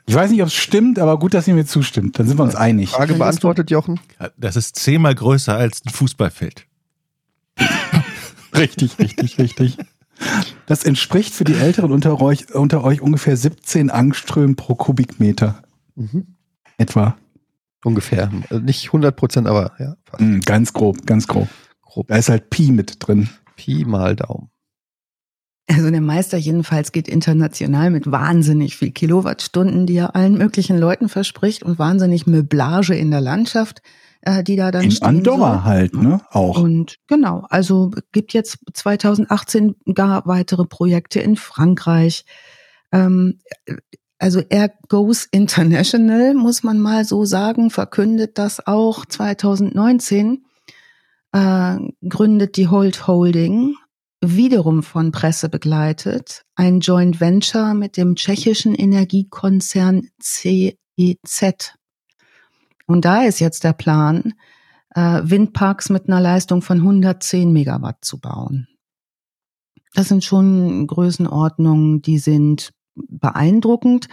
Ich weiß nicht, ob es stimmt, aber gut, dass ihr mir zustimmt. Dann sind wir uns einig.
Frage beantwortet, Jochen.
Das ist zehnmal größer als ein Fußballfeld. [LAUGHS]
Richtig, richtig, richtig. Das entspricht für die Älteren unter euch, unter euch ungefähr 17 Angströmen pro Kubikmeter.
Mhm.
Etwa.
Ungefähr. Also Nicht 100 Prozent, aber ja, fast.
Hm, ganz grob, ganz grob.
grob.
Da ist halt Pi mit drin.
Pi mal Daumen.
Also der Meister jedenfalls geht international mit wahnsinnig viel Kilowattstunden, die er allen möglichen Leuten verspricht und wahnsinnig Möblage in der Landschaft, äh, die da dann
In
stehen
Andorra
soll.
halt, ne? Auch.
Und genau, also gibt jetzt 2018 gar weitere Projekte in Frankreich. Ähm, also er goes international, muss man mal so sagen, verkündet das auch 2019, äh, gründet die Holt Holding, wiederum von Presse begleitet, ein Joint Venture mit dem tschechischen Energiekonzern CEZ. Und da ist jetzt der Plan, äh, Windparks mit einer Leistung von 110 Megawatt zu bauen. Das sind schon Größenordnungen, die sind beeindruckend.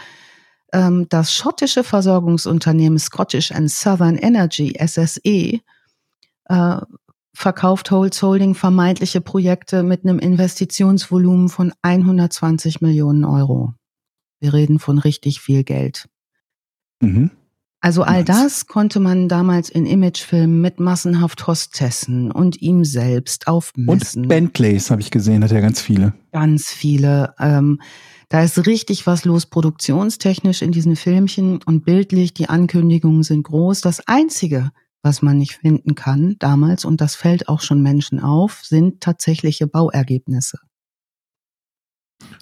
Ähm, das schottische Versorgungsunternehmen Scottish and Southern Energy, SSE, äh, verkauft Holz Holding vermeintliche Projekte mit einem Investitionsvolumen von 120 Millionen Euro. Wir reden von richtig viel Geld.
Mhm.
Also all das konnte man damals in Imagefilmen mit massenhaft Hostessen und ihm selbst auf Messen.
Und Bentleys habe ich gesehen, hat er ganz viele.
ganz viele. Ähm, da ist richtig was los produktionstechnisch in diesen Filmchen und bildlich. Die Ankündigungen sind groß. Das Einzige, was man nicht finden kann damals, und das fällt auch schon Menschen auf, sind tatsächliche Bauergebnisse.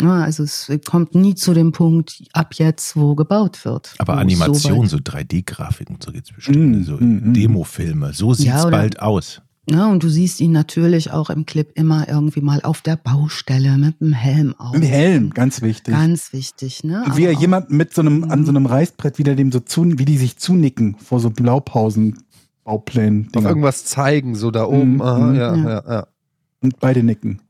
Ja, also es kommt nie zu dem Punkt ab jetzt, wo gebaut wird.
Aber Animation,
so
so 3D-Grafiken, so geht's bestimmt.
Mm,
so
mm, mm.
Demofilme, so sieht's
Ja, oder-
bald aus.
Ja, und du siehst ihn natürlich auch im Clip immer irgendwie mal auf der Baustelle mit dem Helm auf.
Mit Helm, ganz wichtig.
Ganz wichtig, ne?
Und wie er jemand mit so einem, an so einem Reißbrett wieder dem so zu, wie die sich zunicken vor so Blaupausen, Bauplänen.
Auf
Dinger.
irgendwas zeigen, so da oben.
Mhm,
Aha,
mhm.
ja,
Ja.
ja, ja.
Und beide nicken.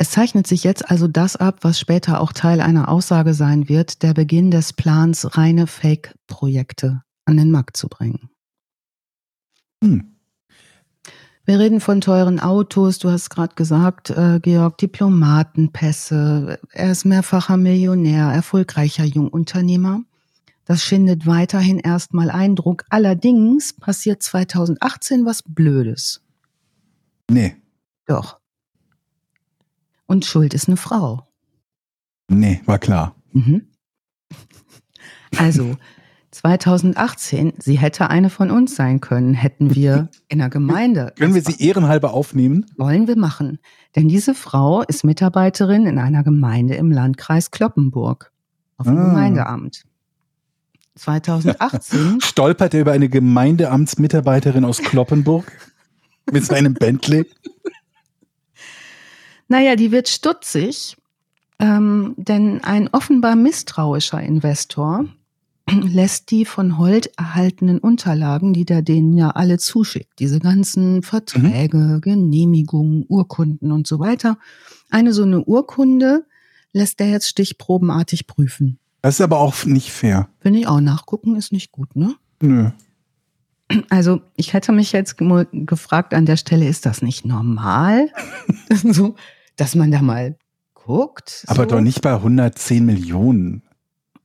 Es zeichnet sich jetzt also das ab, was später auch Teil einer Aussage sein wird, der Beginn des Plans, reine Fake-Projekte an den Markt zu bringen.
Hm.
Wir reden von teuren Autos, du hast gerade gesagt, äh, Georg, Diplomatenpässe, er ist mehrfacher Millionär, erfolgreicher Jungunternehmer. Das schindet weiterhin erstmal Eindruck. Allerdings passiert 2018 was Blödes.
Nee,
Doch. Und schuld ist eine Frau.
nee, war klar.
Mhm. Also 2018, sie hätte eine von uns sein können, hätten wir in der Gemeinde.
Können wir sie ehrenhalber aufnehmen?
Wollen wir machen. Denn diese Frau ist Mitarbeiterin in einer Gemeinde im Landkreis Kloppenburg. Auf dem
Ah.
Gemeindeamt. 2018 [LAUGHS]
Stolpert er über eine Gemeindeamtsmitarbeiterin aus Kloppenburg mit seinem Bentley?
Naja, die wird stutzig, ähm, denn ein offenbar misstrauischer Investor [CLEARS THROAT] lässt die von Holt erhaltenen Unterlagen, die der denen ja alle zuschickt, diese ganzen Verträge, mhm. Genehmigungen, Urkunden und so weiter. Eine so eine Urkunde lässt er jetzt stichprobenartig prüfen.
Das ist aber auch nicht fair.
Finde ich auch. Nachgucken ist nicht gut, ne?
Nö. [CLEARS THROAT]
Also ich hätte mich jetzt gefragt an der Stelle, ist das nicht normal, [LAUGHS] so, dass man da mal guckt?
Aber so? doch nicht bei 110 Millionen.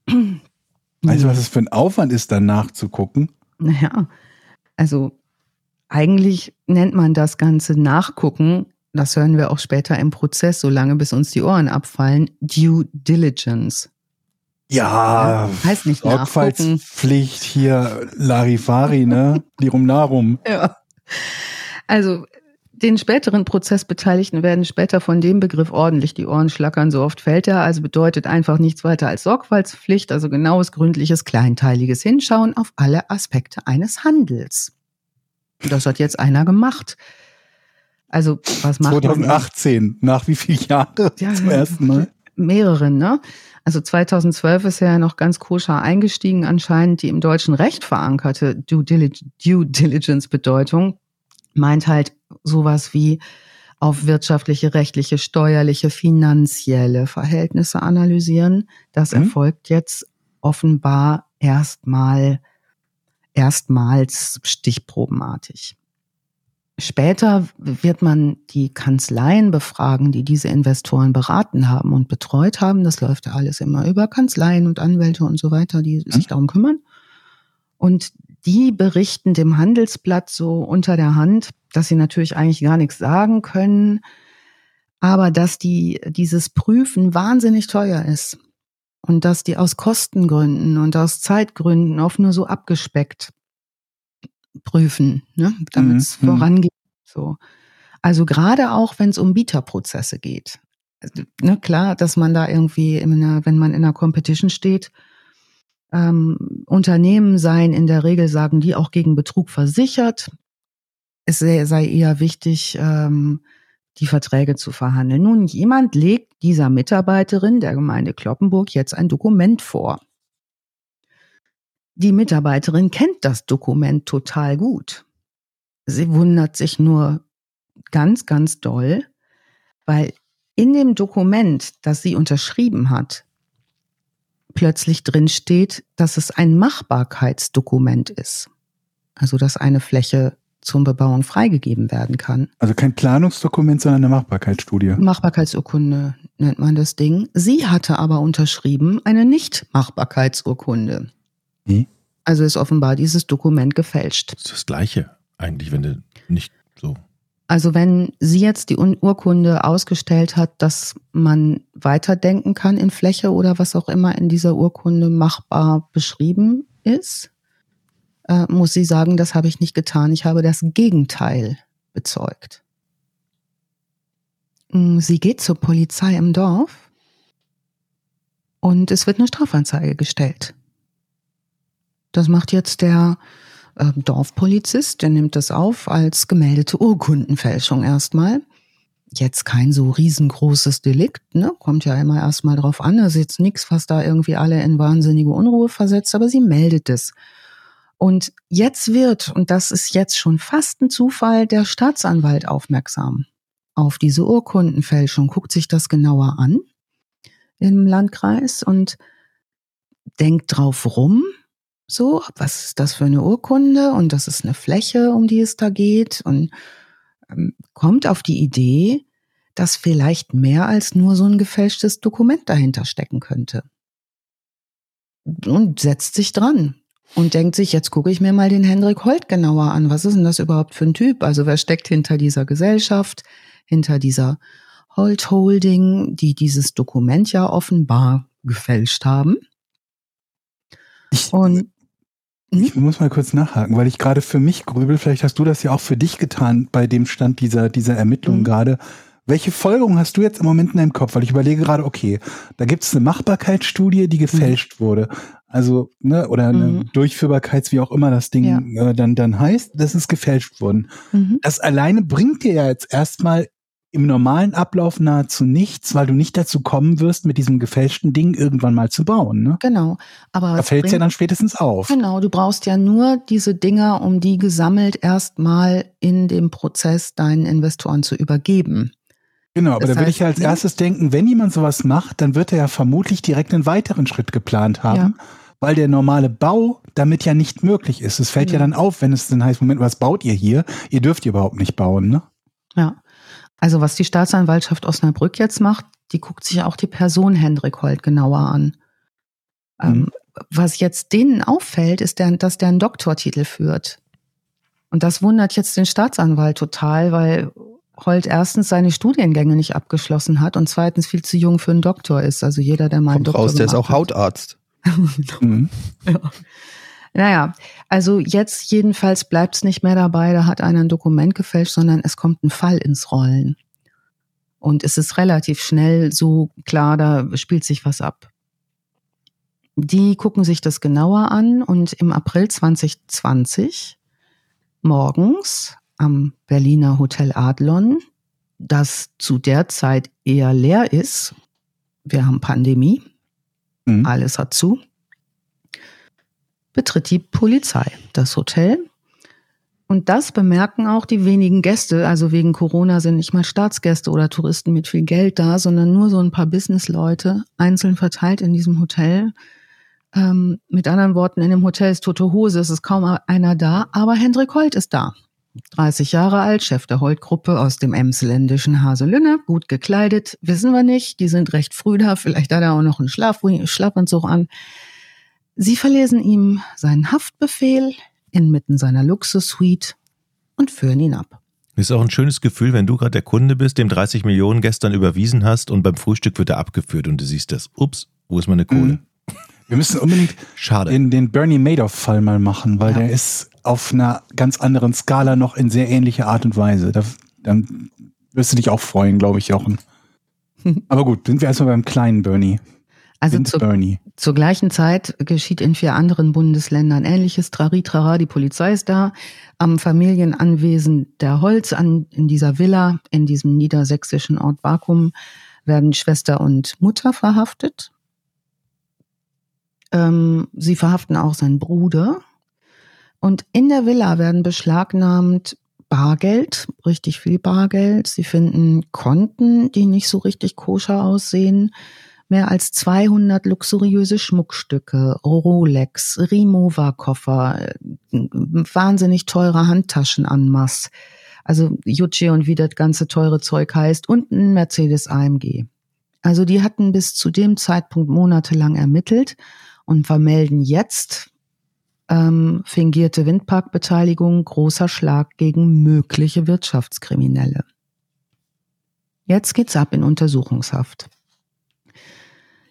Weißt [CLEARS THROAT] du, was es für ein Aufwand ist, dann nachzugucken?
Naja, also eigentlich nennt man das Ganze Nachgucken, das hören wir auch später im Prozess, solange bis uns die Ohren abfallen, Due Diligence.
Ja,
heißt nicht
Sorgfaltspflicht hier Larifari, ne? [LAUGHS] Lirum Narum.
Ja. Also den späteren Prozessbeteiligten werden später von dem Begriff ordentlich die Ohren schlackern, so oft fällt er, also bedeutet einfach nichts weiter als Sorgfaltspflicht, also genaues, gründliches, kleinteiliges Hinschauen auf alle Aspekte eines Handels. Das hat jetzt einer gemacht. Also, was macht
2018, man? nach wie vielen Jahren ja, zum ersten Mal?
Mehreren, ne? Also 2012 ist er ja noch ganz koscher eingestiegen, anscheinend die im deutschen Recht verankerte Due Diligence Bedeutung meint halt sowas wie auf wirtschaftliche, rechtliche, steuerliche, finanzielle Verhältnisse analysieren. Das mhm. erfolgt jetzt offenbar erstmal, erstmals stichprobenartig. Später wird man die Kanzleien befragen, die diese Investoren beraten haben und betreut haben. Das läuft ja alles immer über Kanzleien und Anwälte und so weiter, die sich darum kümmern. Und die berichten dem Handelsblatt so unter der Hand, dass sie natürlich eigentlich gar nichts sagen können, aber dass die, dieses Prüfen wahnsinnig teuer ist. Und dass die aus Kostengründen und aus Zeitgründen oft nur so abgespeckt prüfen, ne, damit es mhm. vorangeht. So. Also gerade auch, wenn es um Bieterprozesse geht. Also, ne, klar, dass man da irgendwie, einer, wenn man in einer Competition steht, ähm, Unternehmen seien in der Regel, sagen die, auch gegen Betrug versichert. Es sei, sei eher wichtig, ähm, die Verträge zu verhandeln. Nun, jemand legt dieser Mitarbeiterin der Gemeinde Kloppenburg jetzt ein Dokument vor. Die Mitarbeiterin kennt das Dokument total gut. Sie wundert sich nur ganz, ganz doll, weil in dem Dokument, das sie unterschrieben hat, plötzlich drin steht, dass es ein Machbarkeitsdokument ist. Also, dass eine Fläche zum Bebauung freigegeben werden kann.
Also kein Planungsdokument, sondern eine Machbarkeitsstudie.
Machbarkeitsurkunde nennt man das Ding. Sie hatte aber unterschrieben eine Nicht-Machbarkeitsurkunde. Hm? Also ist offenbar dieses Dokument gefälscht.
Das ist das Gleiche eigentlich, wenn du nicht so.
Also wenn sie jetzt die Urkunde ausgestellt hat, dass man weiterdenken kann in Fläche oder was auch immer in dieser Urkunde machbar beschrieben ist, äh, muss sie sagen, das habe ich nicht getan. Ich habe das Gegenteil bezeugt. Hm, sie geht zur Polizei im Dorf und es wird eine Strafanzeige gestellt. Das macht jetzt der äh, Dorfpolizist, der nimmt das auf als gemeldete Urkundenfälschung erstmal. Jetzt kein so riesengroßes Delikt, ne? Kommt ja immer erstmal drauf an. Das ist jetzt nichts, was da irgendwie alle in wahnsinnige Unruhe versetzt, aber sie meldet es. Und jetzt wird, und das ist jetzt schon fast ein Zufall, der Staatsanwalt aufmerksam auf diese Urkundenfälschung, guckt sich das genauer an im Landkreis und denkt drauf rum, so, was ist das für eine Urkunde? Und das ist eine Fläche, um die es da geht. Und ähm, kommt auf die Idee, dass vielleicht mehr als nur so ein gefälschtes Dokument dahinter stecken könnte. Und setzt sich dran und denkt sich, jetzt gucke ich mir mal den Hendrik Holt genauer an. Was ist denn das überhaupt für ein Typ? Also wer steckt hinter dieser Gesellschaft, hinter dieser Holt Holding, die dieses Dokument ja offenbar gefälscht haben?
Ich, und ich muss mal kurz nachhaken, weil ich gerade für mich grübel, vielleicht hast du das ja auch für dich getan bei dem Stand dieser, dieser Ermittlungen mhm. gerade. Welche Folgerung hast du jetzt im Moment in deinem Kopf? Weil ich überlege gerade, okay, da gibt es eine Machbarkeitsstudie, die gefälscht mhm. wurde. Also, ne, oder eine mhm. Durchführbarkeits, wie auch immer das Ding ja. äh, dann, dann heißt, das ist gefälscht worden. Mhm. Das alleine bringt dir ja jetzt erstmal im normalen Ablauf nahezu nichts, weil du nicht dazu kommen wirst, mit diesem gefälschten Ding irgendwann mal zu bauen. Ne?
Genau. Aber
da
es
fällt ja
bringt-
dann spätestens auf.
Genau, du brauchst ja nur diese Dinger, um die gesammelt erstmal in dem Prozess deinen Investoren zu übergeben.
Genau, aber
Das
da
heißt,
ich ja als
ne?
erstes denken, wenn jemand sowas macht, dann wird er ja vermutlich direkt einen weiteren Schritt geplant haben, weil der normale Bau damit ja nicht möglich ist. Es fällt ja
Genau.
dann auf, wenn es dann heißt, Moment, was baut ihr hier? Ihr dürft überhaupt nicht bauen, ne?
Ja. Also was die Staatsanwaltschaft Osnabrück jetzt macht, die guckt sich auch die Person Hendrik Holt genauer an. Ähm, was jetzt denen auffällt, ist, der, dass der einen Doktortitel führt. Und das wundert jetzt den Staatsanwalt total, weil Holt erstens seine Studiengänge nicht abgeschlossen hat und zweitens viel zu jung für einen Doktor ist. Also jeder, der mal einen
Kommt
Doktor
raus, der ist auch. Hautarzt. [LAUGHS]
Mhm.
Naja, also jetzt jedenfalls bleibt es nicht mehr dabei, da hat einer ein Dokument gefälscht, sondern es kommt ein Fall ins Rollen. Und es ist relativ schnell so klar, da spielt sich was ab. Die gucken sich das genauer an und im April 2020 morgens am Berliner Hotel Adlon, das zu der Zeit eher leer ist, wir haben Pandemie,
Mhm.
alles hat zu, betritt die Polizei das Hotel. Und das bemerken auch die wenigen Gäste. Also wegen Corona sind nicht mal Staatsgäste oder Touristen mit viel Geld da, sondern nur so ein paar Businessleute, einzeln verteilt in diesem Hotel. Ähm, mit anderen Worten, in dem Hotel ist tote Hose, es ist kaum einer da, aber Hendrik Holt ist da. 30 Jahre alt, Chef der Holt-Gruppe aus dem emsländischen Haselünne, gut gekleidet, wissen wir nicht, die sind recht früh da, vielleicht hat er auch noch einen Schlaf Schlafanzug an. Sie verlesen ihm seinen Haftbefehl inmitten seiner Luxussuite und führen ihn ab.
Ist auch ein schönes Gefühl, wenn du gerade der Kunde bist, dem 30 Millionen gestern überwiesen hast und beim Frühstück wird er abgeführt und du siehst das. Ups, wo ist meine Kohle?
Mhm. Wir müssen unbedingt
Schade.
den, den Bernie Madoff-Fall mal machen, weil der ist auf einer ganz anderen Skala noch in sehr ähnlicher Art und Weise. Da, dann wirst du dich auch freuen, glaube ich, Jochen. [LAUGHS] Aber gut, sind wir erstmal beim kleinen Bernie.
Also
Bernie.
zur gleichen Zeit geschieht in vier anderen Bundesländern ähnliches. Trari, trara, die Polizei ist da. Am Familienanwesen der Holz, an, in dieser Villa, in diesem niedersächsischen Ort Vakuum, werden Schwester und Mutter verhaftet. Ähm, sie verhaften auch seinen Bruder. Und in der Villa werden beschlagnahmt Bargeld, richtig viel Bargeld. Sie finden Konten, die nicht so richtig koscher aussehen. Mehr als 200 luxuriöse Schmuckstücke, Rolex, Rimowa-Koffer, wahnsinnig teure Handtaschen an Mass. Also Juche und wie das ganze teure Zeug heißt und ein Mercedes AMG. Also die hatten bis zu dem Zeitpunkt monatelang ermittelt und vermelden jetzt ähm, fingierte Windparkbeteiligung, großer Schlag gegen mögliche Wirtschaftskriminelle. Jetzt geht's ab in Untersuchungshaft.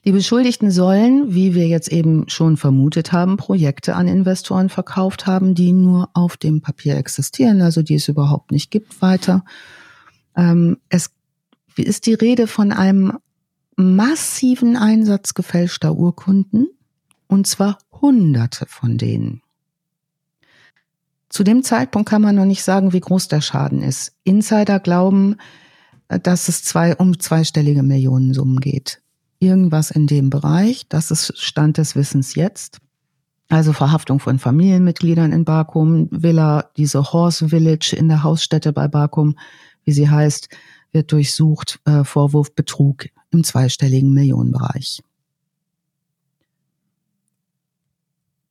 Die Beschuldigten sollen, wie wir jetzt eben schon vermutet haben, Projekte an Investoren verkauft haben, die nur auf dem Papier existieren, also die es überhaupt nicht gibt weiter. Ähm, es ist die Rede von einem massiven Einsatz gefälschter Urkunden, und zwar Hunderte von denen. Zu dem Zeitpunkt kann man noch nicht sagen, wie groß der Schaden ist. Insider glauben, dass es zwei, um zweistellige Millionensummen geht. Irgendwas in dem Bereich, das ist Stand des Wissens jetzt. Also Verhaftung von Familienmitgliedern in Bakum, Villa, diese Horse Village in der Hausstätte bei Bakum, wie sie heißt, wird durchsucht, äh, Vorwurf Betrug im zweistelligen Millionenbereich.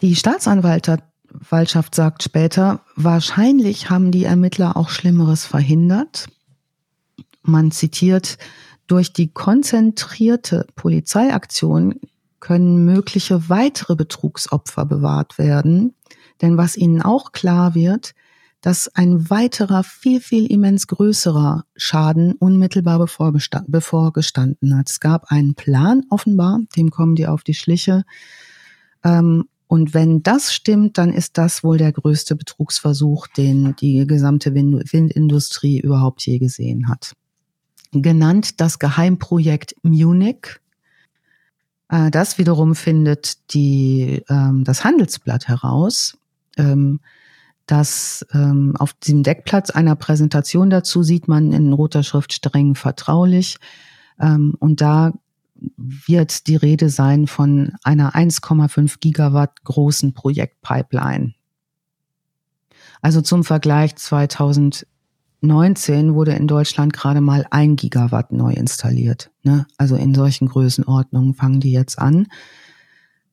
Die Staatsanwaltschaft sagt später, wahrscheinlich haben die Ermittler auch Schlimmeres verhindert. Man zitiert, durch die konzentrierte Polizeiaktion können mögliche weitere Betrugsopfer bewahrt werden. Denn was ihnen auch klar wird, dass ein weiterer, viel, viel immens größerer Schaden unmittelbar bevorgestanden hat. Es gab einen Plan offenbar, dem kommen die auf die Schliche. Ähm, und wenn das stimmt, dann ist das wohl der größte Betrugsversuch, den die gesamte Windindustrie überhaupt je gesehen hat. Genannt das Geheimprojekt Munich. Äh, das wiederum findet die, ähm, das Handelsblatt heraus. Ähm, dass ähm, auf diesem Deckplatz einer Präsentation dazu sieht man in roter Schrift streng vertraulich. Und da wird die Rede sein von einer 1,5 Gigawatt großen Projektpipeline. Also zum Vergleich 2019 wurde in Deutschland gerade mal ein Gigawatt neu installiert. Ne? Also in solchen Größenordnungen fangen die jetzt an.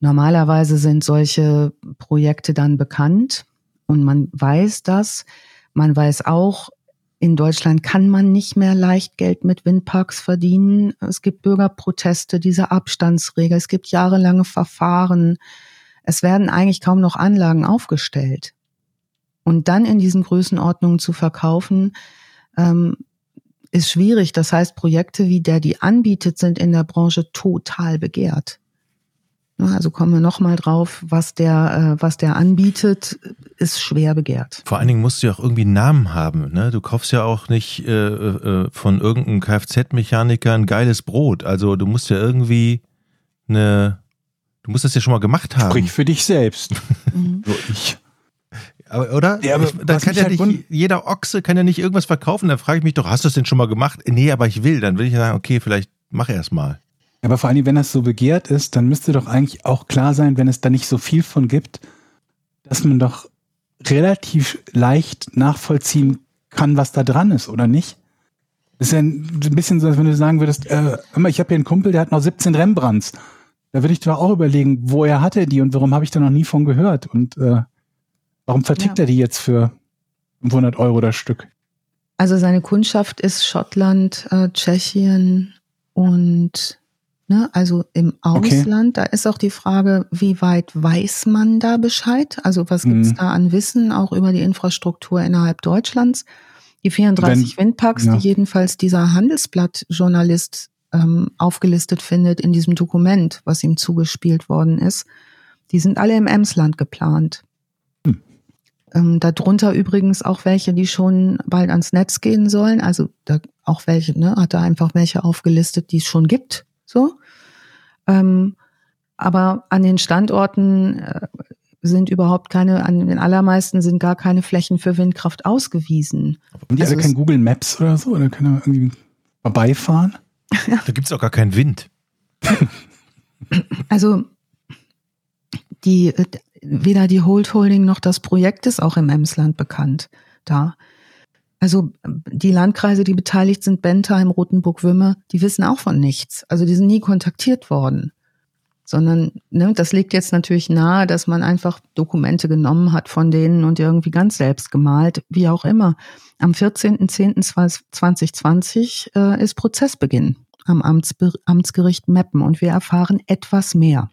Normalerweise sind solche Projekte dann bekannt und man weiß das. Man weiß auch, in Deutschland kann man nicht mehr leicht Geld mit Windparks verdienen. Es gibt Bürgerproteste, diese Abstandsregel, es gibt jahrelange Verfahren. Es werden eigentlich kaum noch Anlagen aufgestellt. Und dann in diesen Größenordnungen zu verkaufen, ähm, ist schwierig. Das heißt, Projekte wie der, die anbietet, sind in der Branche total begehrt. Ne, also kommen wir nochmal drauf, was der, äh, was der anbietet, ist schwer begehrt.
Vor allen Dingen musst du ja auch irgendwie einen Namen haben. Ne? Du kaufst ja auch nicht äh, äh, von irgendeinem Kfz-Mechaniker ein geiles Brot. Also du musst ja irgendwie eine, du musst das ja schon mal gemacht haben.
Sprich für dich selbst.
Mhm. [LAUGHS]
so, ich.
Aber, oder?
Ja, aber
ich, da
was
kann ja
halt
nicht, jeder Ochse kann ja nicht irgendwas verkaufen. Dann frage ich mich doch, hast du es denn schon mal gemacht? Nee, aber ich will. Dann will ich sagen, okay, vielleicht mach erst mal.
Aber vor allem, wenn das so begehrt ist, dann müsste doch eigentlich auch klar sein, wenn es da nicht so viel von gibt, dass man doch relativ leicht nachvollziehen kann, was da dran ist, oder nicht? Das ist ja ein bisschen so, als wenn du sagen würdest, äh, hör mal, ich habe hier einen Kumpel, der hat noch 17 Rembrandts. Da würde ich doch auch überlegen, woher hat er die und warum habe ich da noch nie von gehört? Und äh, warum vertickt
Ja.
er die jetzt für 500 Euro das Stück?
Also seine Kundschaft ist Schottland, äh, Tschechien und ne, also im
Okay.
Ausland. Da ist auch die Frage, wie weit weiß man da Bescheid? Also was gibt's
Mhm.
da an Wissen auch über die Infrastruktur innerhalb Deutschlands? Die 34 Windparks,
ja.
die jedenfalls dieser Handelsblatt-Journalist ähm, aufgelistet findet in diesem Dokument, was ihm zugespielt worden ist, die sind alle im Emsland geplant.
Hm.
Ähm, darunter übrigens auch welche, die schon bald ans Netz gehen sollen. Also da auch welche, ne, hat er einfach welche aufgelistet, die es schon gibt. So. Ähm, aber an den Standorten äh, sind überhaupt keine, an den allermeisten sind gar keine Flächen für Windkraft ausgewiesen.
Haben die
Also
alle kein
es-
Google Maps oder so? Oder können wir irgendwie vorbeifahren? [LAUGHS]
Da gibt's auch gar keinen Wind.
Also die äh, weder die Hold Holding noch das Projekt ist auch im Emsland bekannt. Da. Also die Landkreise, die beteiligt sind, Bentheim, Rothenburg, Wümme, die wissen auch von nichts. Also die sind nie kontaktiert worden. Sondern ne, das liegt jetzt natürlich nahe, dass man einfach Dokumente genommen hat von denen und irgendwie ganz selbst gemalt, wie auch immer. Am 14.10.2020 äh, ist Prozessbeginn am Amtsbe Amtsgericht Meppen und wir erfahren etwas mehr.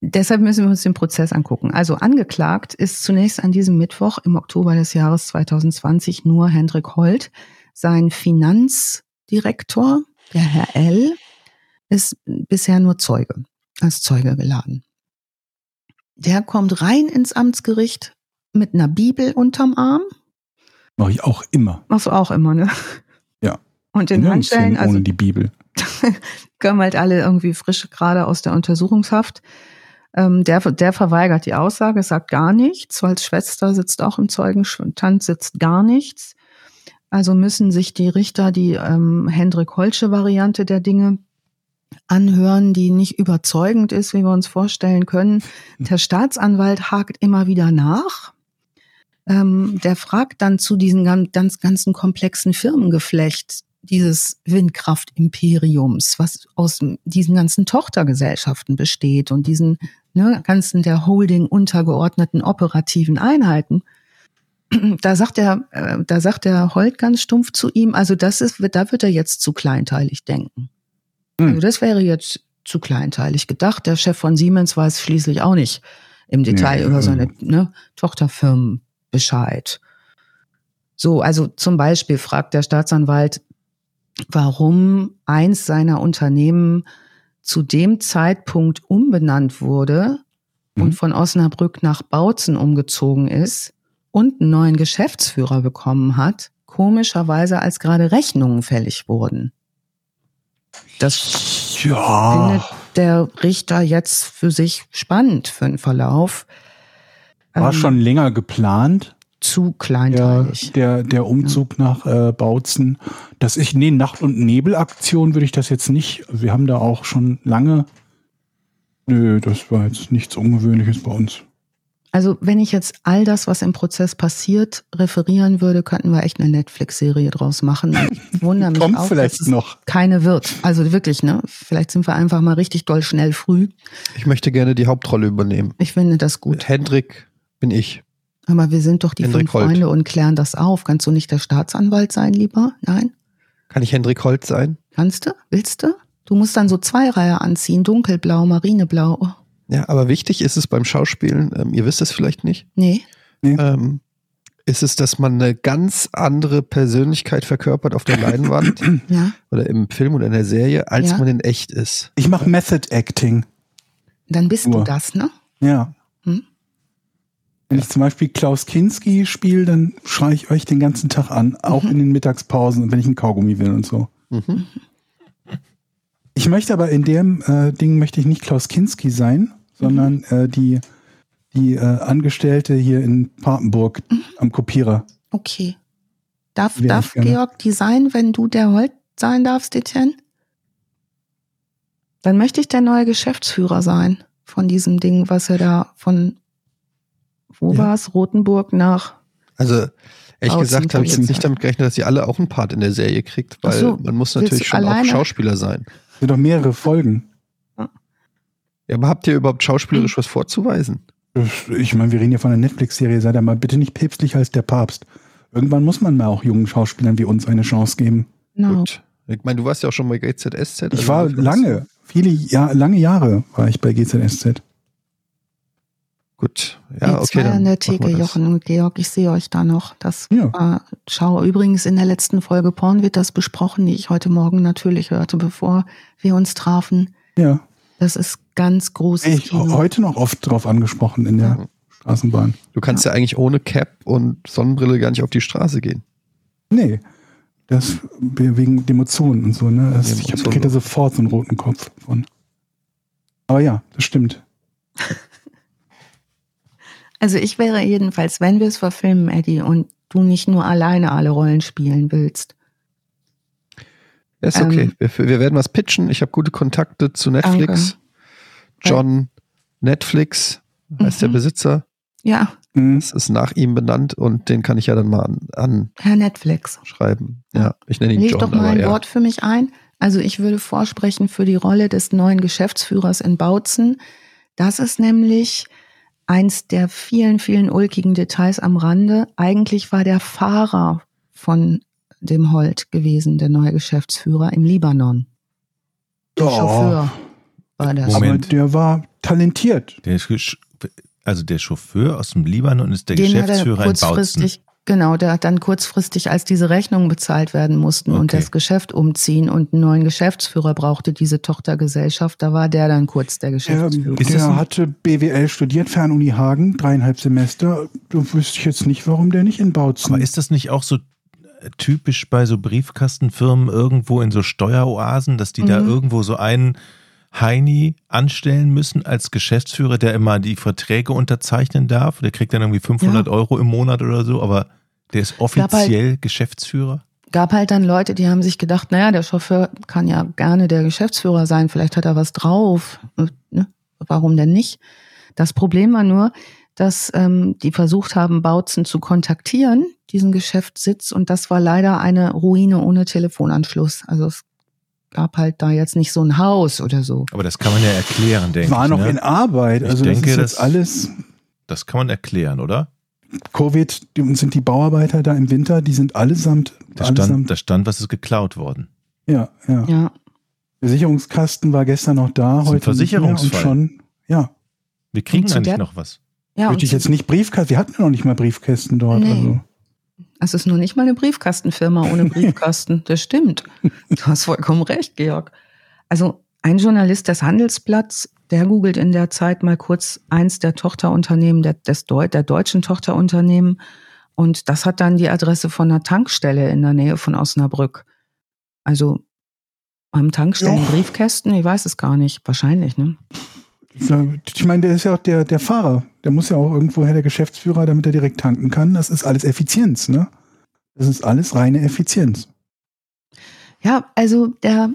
Deshalb müssen wir uns den Prozess angucken. Also angeklagt ist zunächst an diesem Mittwoch im Oktober des Jahres 2020 nur Hendrik Holt. Sein Finanzdirektor, der Herr L., ist bisher nur Zeuge, als Zeuge geladen. Der kommt rein ins Amtsgericht mit einer Bibel unterm Arm.
Mache ich auch immer.
Machst du auch immer, ne?
Ja.
Und in Handschellen, also
ohne die Bibel. [LAUGHS]
kommen halt alle irgendwie frisch gerade aus der Untersuchungshaft. Ähm, der, der verweigert die Aussage, sagt gar nichts. Als Schwester sitzt auch im Zeugenstand, sitzt gar nichts. Also müssen sich die Richter die ähm, Hendrik Holsche Variante der Dinge anhören, die nicht überzeugend ist, wie wir uns vorstellen können. Der Staatsanwalt hakt immer wieder nach. Ähm, der fragt dann zu diesem ganz ganzen komplexen Firmengeflecht dieses Windkraftimperiums, was aus diesen ganzen Tochtergesellschaften besteht und diesen ne, ganzen der Holding untergeordneten operativen Einheiten. [CLEARS THROAT] Da sagt er, äh, da sagt der Holt ganz stumpf zu ihm, also das ist, da wird er jetzt zu kleinteilig denken.
Hm.
Also das wäre jetzt zu kleinteilig gedacht. Der Chef von Siemens weiß schließlich auch nicht im Detail
Ja,
über seine ne, Tochterfirmen Bescheid. So, also zum Beispiel fragt der Staatsanwalt, warum eins seiner Unternehmen zu dem Zeitpunkt umbenannt wurde
Mhm.
und von Osnabrück nach Bautzen umgezogen ist und einen neuen Geschäftsführer bekommen hat, komischerweise als gerade Rechnungen fällig wurden. Das
Ja.
findet der Richter jetzt für sich spannend für den Verlauf.
War
ähm,
schon länger geplant.
Zu kleinteilig.
der, der Umzug nach äh, Bautzen. Das ich, nee, Nacht- und Nebelaktion würde ich das jetzt nicht. Wir haben da auch schon lange. Nö, das war jetzt nichts Ungewöhnliches bei uns.
Also wenn ich jetzt all das, was im Prozess passiert, referieren würde, könnten wir echt eine Netflix-Serie draus machen. Ich [LAUGHS] wundere mich
Kommt
auch,
vielleicht
dass es
noch.
keine wird. Also wirklich, ne? Vielleicht sind wir einfach mal richtig doll schnell früh.
Ich möchte gerne die Hauptrolle übernehmen.
Ich finde das gut.
Hendrik bin ich.
Aber wir sind doch die
Hendrik
fünf
Holt.
Freunde und klären das auf. Kannst du nicht der Staatsanwalt sein, lieber? Nein?
Kann ich Hendrik Holt sein?
Kannst du? Willst du? Du musst dann so zwei Reihe anziehen. Dunkelblau, Marineblau. Oh,
Ja, aber wichtig ist es beim Schauspielen, ähm, ihr wisst es vielleicht nicht,
nee.
ähm, ist es, dass man eine ganz andere Persönlichkeit verkörpert auf der Leinwand [CLEARS THROAT]
Ja.
oder im Film oder in der Serie, als
Ja.
man in echt ist.
Ich mache Method Acting.
Dann bist du
Nur.
das, ne?
Ja. Wenn ich zum Beispiel Klaus Kinski spiele, dann schreie ich euch den ganzen Tag an, auch
Mhm.
in den Mittagspausen und wenn ich einen Kaugummi will und so.
Mhm.
Ich möchte aber in dem äh, Ding möchte ich nicht Klaus Kinski sein, sondern äh, die, die äh, Angestellte hier in Papenburg am Kopierer.
Okay. Darf, darf. Georg die sein, wenn du der Holt sein darfst, Etienne? Dann möchte ich der neue Geschäftsführer sein von diesem Ding, was er da von, wo
Ja.
war es, Rotenburg nach,
Also, ehrlich
Außen
gesagt, habe ich jetzt nicht damit gerechnet, dass ihr alle auch einen Part in der Serie kriegt, weil
so,
man muss natürlich schon auch
alleine?
Schauspieler sein.
Es sind doch mehrere Folgen.
Ja, aber habt ihr überhaupt schauspielerisch was vorzuweisen?
Ich meine, wir reden hier von einer Netflix-Serie, sei da mal bitte nicht päpstlicher als der Papst. Irgendwann muss man mal auch jungen Schauspielern wie uns eine Chance geben.
no.
Gut. Ich meine, du warst ja auch schon bei GZSZ.
Ich
also
war
insofern-
lange, viele Jahr, lange Jahre war ich bei GZSZ.
Gut.
Ja,
Ja, okay.
zwei
Dann
an der Theke. Jochen und Georg, ich sehe euch da noch. Das
Ja.
war, schau, übrigens in der letzten Folge Porn wird das besprochen, die ich heute Morgen natürlich hörte, bevor wir uns trafen.
Ja,
Das ist ganz großes
ich
Kino.
heute noch oft drauf angesprochen in der Straßenbahn.
Du kannst ja. eigentlich ohne Cap und Sonnenbrille gar nicht auf die Straße gehen.
Nee, das wegen Emotionen und so, ne? Das, ich hab-
Emotionen.
krieg da sofort so einen roten Kopf von. Aber ja, das stimmt.
Also ich wäre jedenfalls, wenn wir es verfilmen, Eddie, und du nicht nur alleine alle Rollen spielen willst.
Ja, ist okay.
Ähm,
wir, wir werden was pitchen. Ich habe gute Kontakte zu Netflix. John Netflix heißt der
Mhm.
Besitzer.
Ja,
Mhm.
Das ist nach ihm benannt und den kann ich ja dann mal an,
Herr Netflix.
anschreiben. Ja, ich nenne ihn
Leg
John,
doch mal ein
ja.
Wort für mich ein. Also ich würde vorsprechen für die Rolle des neuen Geschäftsführers in Bautzen. Das ist nämlich eins der vielen, vielen ulkigen Details am Rande. Eigentlich war der Fahrer von dem Holt gewesen, der neue Geschäftsführer im Libanon. Der
Oh.
Chauffeur war das.
Moment.
Aber der war talentiert.
Der, also der Chauffeur aus dem Libanon ist der
Den hat er
Geschäftsführer in Bautzen.
Genau, der hat dann kurzfristig, als diese Rechnungen bezahlt werden mussten und
Okay.
das Geschäft umziehen und einen neuen Geschäftsführer brauchte diese Tochtergesellschaft, da war der dann kurz der
Der,
Geschäftsführer.
Der
ein-
hatte BWL studiert, Fernuni Hagen, dreieinhalb Semester. Du wüsste ich jetzt nicht, warum der nicht in Bautzen.
Aber ist das nicht auch so äh, typisch bei so Briefkastenfirmen irgendwo in so Steueroasen, dass die da
Mhm.
irgendwo so einen Heini anstellen müssen als Geschäftsführer, der immer die Verträge unterzeichnen darf? Der kriegt dann irgendwie 500 Euro im Monat oder so, aber der ist
halt-
offiziell Geschäftsführer?
Gab halt dann Leute, die haben sich gedacht, naja, der Chauffeur kann ja gerne der Geschäftsführer sein, vielleicht hat er was drauf. Ne? Warum denn nicht? Das Problem war nur, dass ähm, die versucht haben, Bautzen zu kontaktieren, diesen Geschäftssitz, und das war leider eine Ruine ohne Telefonanschluss. Also es gab halt da jetzt nicht so ein Haus oder so.
Aber das kann man ja erklären, denke
war
ich.
noch
ne?
in Arbeit.
Ich
Also
denke,
das ist
das-
jetzt alles
Das kann man erklären, oder?
Covid, die sind die Bauarbeiter da im Winter, die sind allesamt,
Da stand,
allesamt
da stand, was ist geklaut worden.
ja, ja,
Ja,
Der Sicherungskasten war gestern noch da, heute
Versicherungsfall.
schon, ja.
Wir kriegen eigentlich noch was.
ja
Würde ich jetzt nicht Briefkasten, wir hatten ja noch nicht mal Briefkästen dort.
Nee.
Also.
Es ist nur nicht mal eine Briefkastenfirma ohne [LAUGHS] Briefkasten. Das stimmt. Du hast vollkommen recht, Georg. Also ein Journalist des Handelsblatts, der googelt in der Zeit mal kurz eins der Tochterunternehmen der, des Deu der deutschen Tochterunternehmen und das hat dann die Adresse von einer Tankstelle in der Nähe von Osnabrück. Also am Tankstellen. Briefkästen, ich weiß es gar nicht, wahrscheinlich, ne?
Ich meine, der ist ja auch der, der Fahrer. Der muss ja auch irgendwoher der Geschäftsführer, damit er direkt tanken kann. Das ist alles Effizienz, ne? Das ist alles reine Effizienz.
Ja, also der,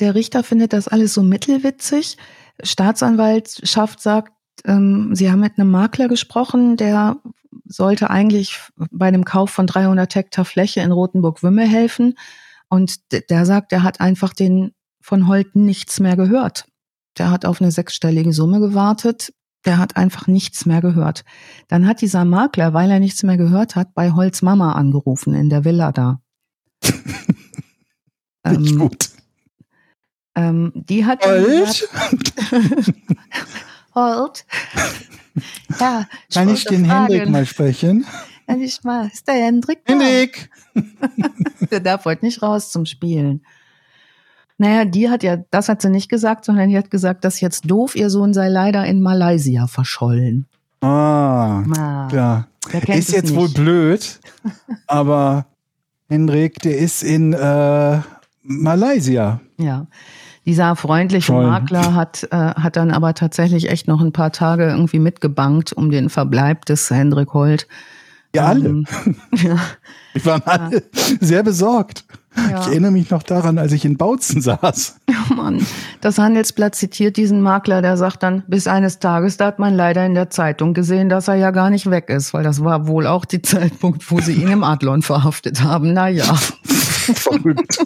der Richter findet das alles so mittelwitzig. Staatsanwaltschaft sagt, ähm, sie haben mit einem Makler gesprochen, der sollte eigentlich bei dem Kauf von 300 Hektar Fläche in Rothenburg-Wümme helfen. Und der sagt, er hat einfach den von Holten nichts mehr gehört. Der hat auf eine sechsstellige Summe gewartet. Der hat einfach nichts mehr gehört. Dann hat dieser Makler, weil er nichts mehr gehört hat, bei Holz Mama angerufen in der Villa da. [LAUGHS]
ähm, gut.
Ähm, die hat
Holt? [LAUGHS]
Holt. ja,
ich Kann ich den fragen. Hendrik mal sprechen?
Ja, ich mal. Ist der Hendrik?
Hendrik! [LAUGHS]
der darf heute nicht raus zum Spielen. Naja, die hat ja, das hat sie nicht gesagt, sondern die hat gesagt, dass jetzt doof, ihr Sohn sei leider in Malaysia verschollen.
Ah, ah ja. Ist jetzt nicht. wohl blöd, [LAUGHS] aber Hendrik, der ist in äh, Malaysia.
Ja. Dieser freundliche Toll. Makler hat, äh, hat dann aber tatsächlich echt noch ein paar Tage irgendwie mitgebankt um den Verbleib des Hendrik Holt.
Ja, alle. Ähm, [LAUGHS] [LAUGHS] ja. Wir waren ja. alle sehr besorgt. Ja. Ich erinnere mich noch daran, als ich in Bautzen [LAUGHS] saß.
Oh Mann, das Handelsblatt zitiert diesen Makler, der sagt dann, bis eines Tages, da hat man leider in der Zeitung gesehen, dass er ja gar nicht weg ist, weil das war wohl auch die Zeitpunkt, wo sie ihn im Adlon verhaftet haben. Naja. [LAUGHS] Verrückt.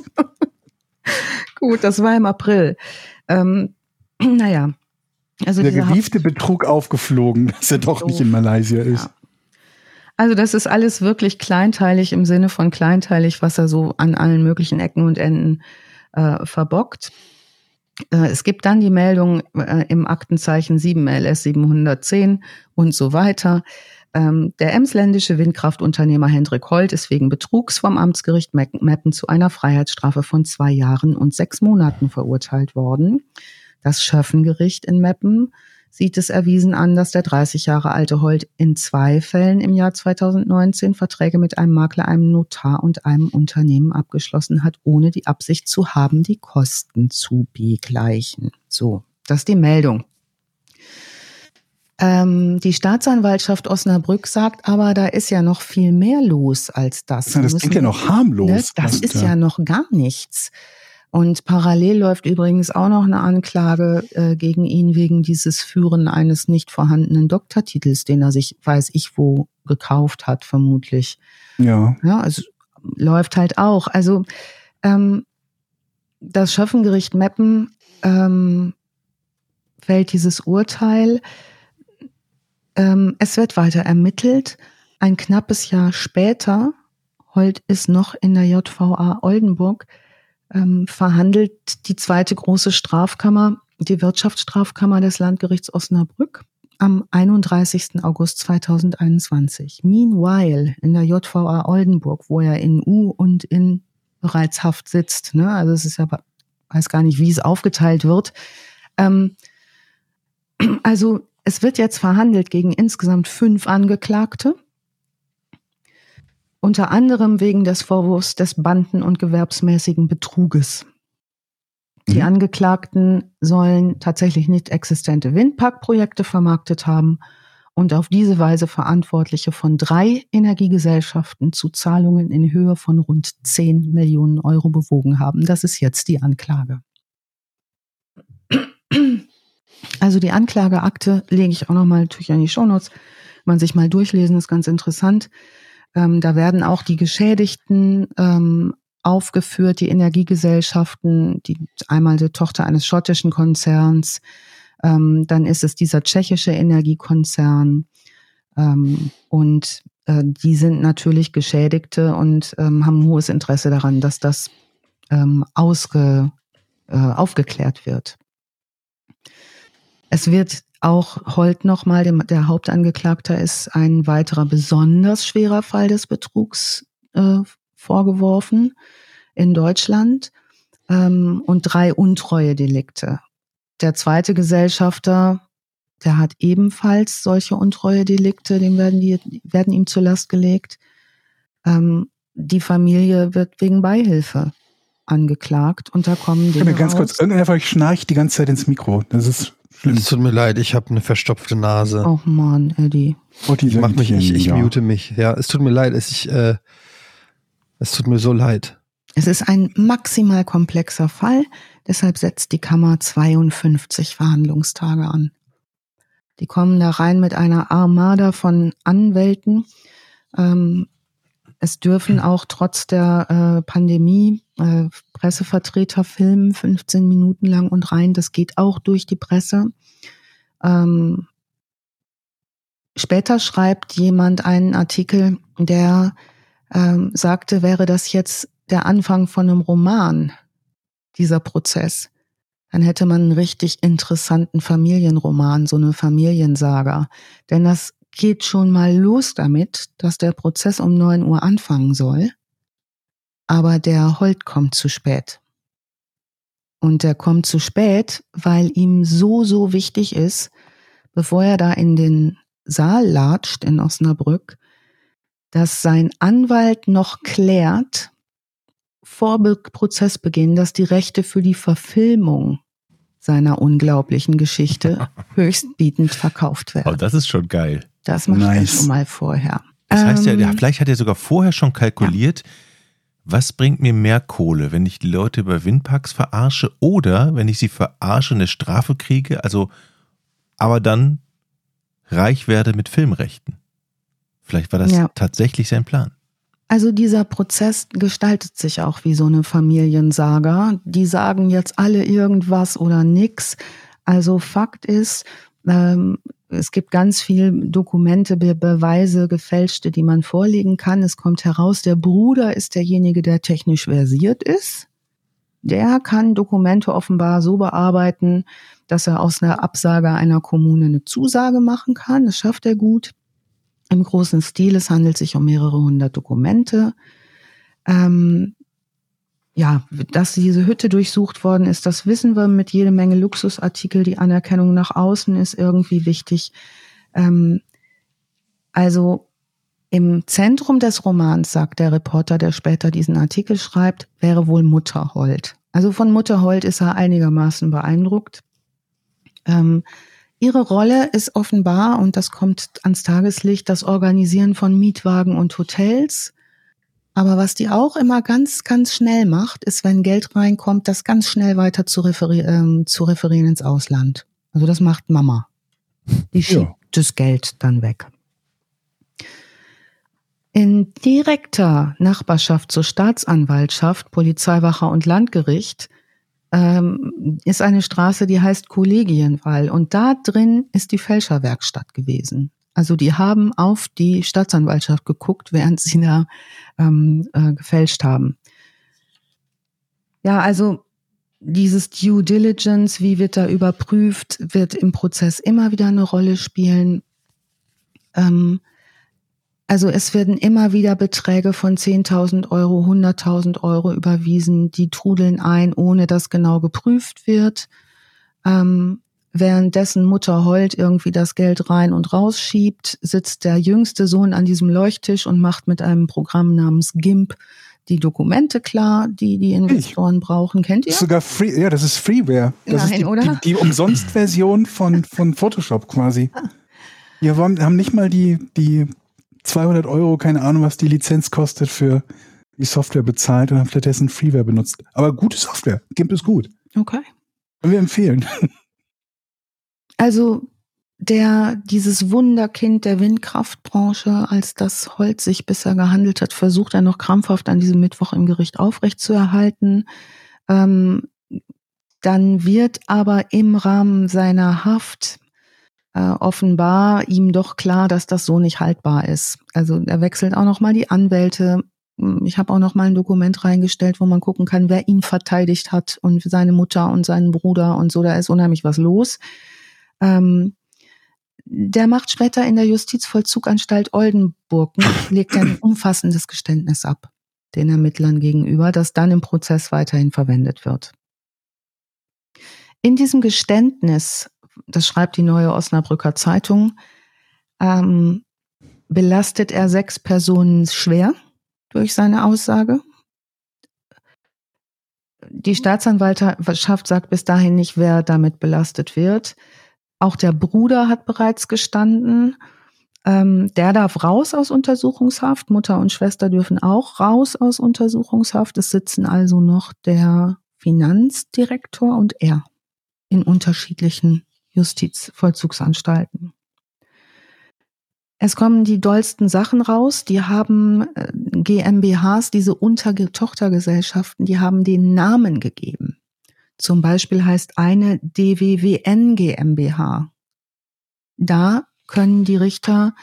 Gut, das war im April. Ähm, [CLEARS THROAT] naja.
Also der gewiefte Betrug aufgeflogen, dass er doch oh, nicht in Malaysia ist. Ja.
Also das ist alles wirklich kleinteilig im Sinne von kleinteilig, was er so an allen möglichen Ecken und Enden äh, verbockt. Äh, es gibt dann die Meldung äh, im Aktenzeichen 7 LS 710 und so weiter. Ähm, der emsländische Windkraftunternehmer Hendrik Holt ist wegen Betrugs vom Amtsgericht Meppen zu einer Freiheitsstrafe von zwei Jahren und sechs Monaten verurteilt worden. Das Schöffengericht in Meppen sieht es erwiesen an, dass der 30 Jahre alte Holt in zwei Fällen im Jahr 2019 Verträge mit einem Makler, einem Notar und einem Unternehmen abgeschlossen hat, ohne die Absicht zu haben, die Kosten zu begleichen. So, das ist die Meldung. Ähm, die Staatsanwaltschaft Osnabrück sagt aber, da ist ja noch viel mehr los als das.
Ja, das klingt ja noch harmlos. Ne?
Das ist ja noch gar nichts. Und parallel läuft übrigens auch noch eine Anklage äh, gegen ihn wegen dieses Führen eines nicht vorhandenen Doktortitels, den er sich, weiß ich wo, gekauft hat, vermutlich.
Ja.
Ja, also läuft halt auch. Also ähm, das Schöffengericht Meppen ähm, fällt dieses Urteil. Ähm, es wird weiter ermittelt. Ein knappes Jahr später, Holt ist noch in der JVA Oldenburg, ähm, verhandelt die zweite große Strafkammer, die Wirtschaftsstrafkammer des Landgerichts Osnabrück am 31. August 2021. Meanwhile in der JVA Oldenburg, wo er in U und in bereits Haft sitzt, ne? also es ist ja, weiß gar nicht, wie es aufgeteilt wird. Ähm, also es wird jetzt verhandelt gegen insgesamt fünf Angeklagte unter anderem wegen des Vorwurfs des Banden- und gewerbsmäßigen Betruges. Die mhm. Angeklagten sollen tatsächlich nicht existente Windparkprojekte vermarktet haben und auf diese Weise Verantwortliche von drei Energiegesellschaften zu Zahlungen in Höhe von rund 10 Millionen Euro bewogen haben. Das ist jetzt die Anklage. Also die Anklageakte lege ich auch nochmal natürlich an die Shownotes. Man sich mal durchlesen, ist ganz interessant. Ähm, da werden auch die Geschädigten ähm, aufgeführt, die Energiegesellschaften, die einmal die Tochter eines schottischen Konzerns, ähm, dann ist es dieser tschechische Energiekonzern ähm, und äh, die sind natürlich Geschädigte und ähm, haben hohes Interesse daran, dass das ähm, ausge, äh, aufgeklärt wird. Es wird auch Holt nochmal, der Hauptangeklagter ist ein weiterer besonders schwerer Fall des Betrugs äh, vorgeworfen in Deutschland ähm, und drei Untreue-Delikte. Der zweite Gesellschafter, der hat ebenfalls solche Untreue-Delikte, dem werden, die, werden ihm zur Last gelegt. Ähm, die Familie wird wegen Beihilfe angeklagt und da kommen
die. Ganz kurz, irgendeiner von euch schnarcht die ganze Zeit ins Mikro. Das ist Schlimm.
Es tut mir leid, ich habe eine verstopfte Nase.
Oh Mann, Eddie.
Otti,
ich mach mich, ich, ich
ja.
mute mich. Ja, es tut mir leid, es, ich, äh, es tut mir so leid.
Es ist ein maximal komplexer Fall, deshalb setzt die Kammer 52 Verhandlungstage an. Die kommen da rein mit einer Armada von Anwälten. Ähm, es dürfen auch trotz der äh, Pandemie äh, Pressevertreter filmen, 15 Minuten lang und rein. Das geht auch durch die Presse. Ähm, später schreibt jemand einen Artikel, der ähm, sagte, wäre das jetzt der Anfang von einem Roman, dieser Prozess, dann hätte man einen richtig interessanten Familienroman, so eine Familiensaga. Denn das geht schon mal los damit, dass der Prozess um neun Uhr anfangen soll, aber der Holt kommt zu spät. Und der kommt zu spät, weil ihm so, so wichtig ist, bevor er da in den Saal latscht in Osnabrück, dass sein Anwalt noch klärt, vor Be- Prozessbeginn, dass die Rechte für die Verfilmung seiner unglaublichen Geschichte [LAUGHS] höchstbietend verkauft
Oh,
werden.
das ist schon geil.
Das macht er
Nice.
schon mal vorher.
Das heißt ja,
Ähm,
ja, vielleicht hat er sogar vorher schon kalkuliert, was bringt mir mehr Kohle, wenn ich die Leute über Windparks verarsche oder wenn ich sie verarsche, eine Strafe kriege, also aber dann reich werde mit Filmrechten. Vielleicht war das
Ja.
tatsächlich sein Plan.
Also dieser Prozess gestaltet sich auch wie so eine Familiensaga. Die sagen jetzt alle irgendwas oder nix. Also Fakt ist, ähm, es gibt ganz viel Dokumente, Be Beweise, gefälschte, die man vorlegen kann. Es kommt heraus, der Bruder ist derjenige, der technisch versiert ist. Der kann Dokumente offenbar so bearbeiten, dass er aus einer Absage einer Kommune eine Zusage machen kann. Das schafft er gut im großen Stil. Es handelt sich um mehrere hundert Dokumente. Ähm, ja, dass diese Hütte durchsucht worden ist, das wissen wir mit jede Menge Luxusartikel. Die Anerkennung nach außen ist irgendwie wichtig. Ähm, also im Zentrum des Romans, sagt der Reporter, der später diesen Artikel schreibt, wäre wohl Mutterhold. Also von Mutterhold ist er einigermaßen beeindruckt. Ähm, Ihre Rolle ist offenbar, und das kommt ans Tageslicht, das Organisieren von Mietwagen und Hotels. Aber was die auch immer ganz, ganz schnell macht, ist, wenn Geld reinkommt, das ganz schnell weiter zu, referi ähm, zu referieren ins Ausland. Also das macht Mama. Die schiebt
Ja.
das Geld dann weg. In direkter Nachbarschaft zur Staatsanwaltschaft, Polizeiwache und Landgericht ähm, ist eine Straße, die heißt Kollegienwall. Und da drin ist die Fälscherwerkstatt gewesen. Also die haben auf die Staatsanwaltschaft geguckt, während sie da ähm, äh, gefälscht haben. Ja, also dieses Due Diligence, wie wird da überprüft, wird im Prozess immer wieder eine Rolle spielen. Ähm, also es werden immer wieder Beträge von 10.000 Euro, 100.000 Euro überwiesen, die trudeln ein, ohne dass genau geprüft wird. Ähm, währenddessen Mutter Holt irgendwie das Geld rein und rausschiebt, sitzt der jüngste Sohn an diesem Leuchttisch und macht mit einem Programm namens GIMP die Dokumente klar, die die Investoren brauchen. Kennt ihr?
Das ist sogar free, ja, das ist Freeware. Das
Nein,
ist die,
oder?
Die, die Umsonst-Version von, von Photoshop quasi. Wir haben, haben nicht mal die, die 200 Euro, keine Ahnung, was die Lizenz kostet für die Software bezahlt und haben stattdessen Freeware benutzt. Aber gute Software. GIMP ist gut.
Okay.
Können wir empfehlen.
Also der, dieses Wunderkind der Windkraftbranche, als das Holz sich bisher gehandelt hat, versucht er noch krampfhaft an diesem Mittwoch im Gericht aufrechtzuerhalten. Ähm, dann wird aber im Rahmen seiner Haft äh, offenbar ihm doch klar, dass das so nicht haltbar ist. Also er wechselt auch noch mal die Anwälte. Ich habe auch noch mal ein Dokument reingestellt, wo man gucken kann, wer ihn verteidigt hat und seine Mutter und seinen Bruder und so. Da ist unheimlich was los. Ähm, der macht später in der Justizvollzuganstalt Oldenburg, legt ein [CLEARS THROAT] umfassendes Geständnis ab, den Ermittlern gegenüber, das dann im Prozess weiterhin verwendet wird. In diesem Geständnis, das schreibt die neue Osnabrücker Zeitung, ähm, belastet er sechs Personen schwer durch seine Aussage. Die Staatsanwaltschaft sagt bis dahin nicht, wer damit belastet wird. Auch der Bruder hat bereits gestanden. Ähm, der darf raus aus Untersuchungshaft. Mutter und Schwester dürfen auch raus aus Untersuchungshaft. Es sitzen also noch der Finanzdirektor und er in unterschiedlichen Justizvollzugsanstalten. Es kommen die dollsten Sachen raus. Die haben äh, GmbHs, diese Untertochtergesellschaften, die haben den Namen gegeben. Zum Beispiel heißt eine DWWN GmbH. Da können die Richter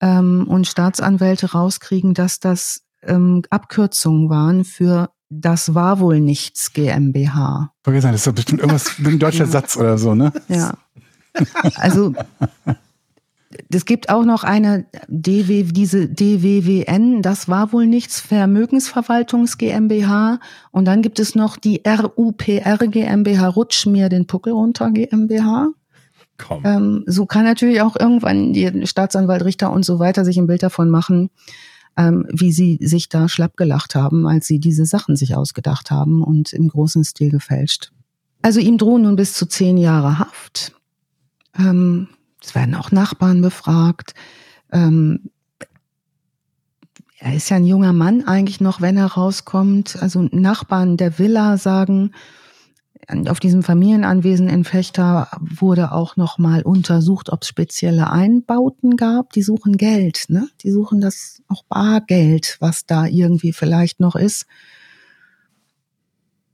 ähm, und Staatsanwälte rauskriegen, dass das ähm, Abkürzungen waren für das war wohl nichts GmbH.
Vergessen, das ist doch bestimmt irgendwas ein deutscher [LAUGHS] Satz oder so, ne?
Ja. Also es gibt auch noch eine DW, diese DWWN, das war wohl nichts, Vermögensverwaltungs GmbH. Und dann gibt es noch die RUPR GmbH, Rutsch mir den Puckel runter GmbH.
Komm.
Ähm, so kann natürlich auch irgendwann die Staatsanwalt, Richter und so weiter sich ein Bild davon machen, ähm, wie sie sich da schlapp gelacht haben, als sie diese Sachen sich ausgedacht haben und im großen Stil gefälscht. Also ihm drohen nun bis zu zehn Jahre Haft. Ähm, es werden auch Nachbarn befragt. Ähm, er ist ja ein junger Mann eigentlich noch, wenn er rauskommt. Also Nachbarn der Villa sagen, auf diesem Familienanwesen in Fechter wurde auch noch mal untersucht, ob es spezielle Einbauten gab. Die suchen Geld, ne? Die suchen das auch Bargeld, was da irgendwie vielleicht noch ist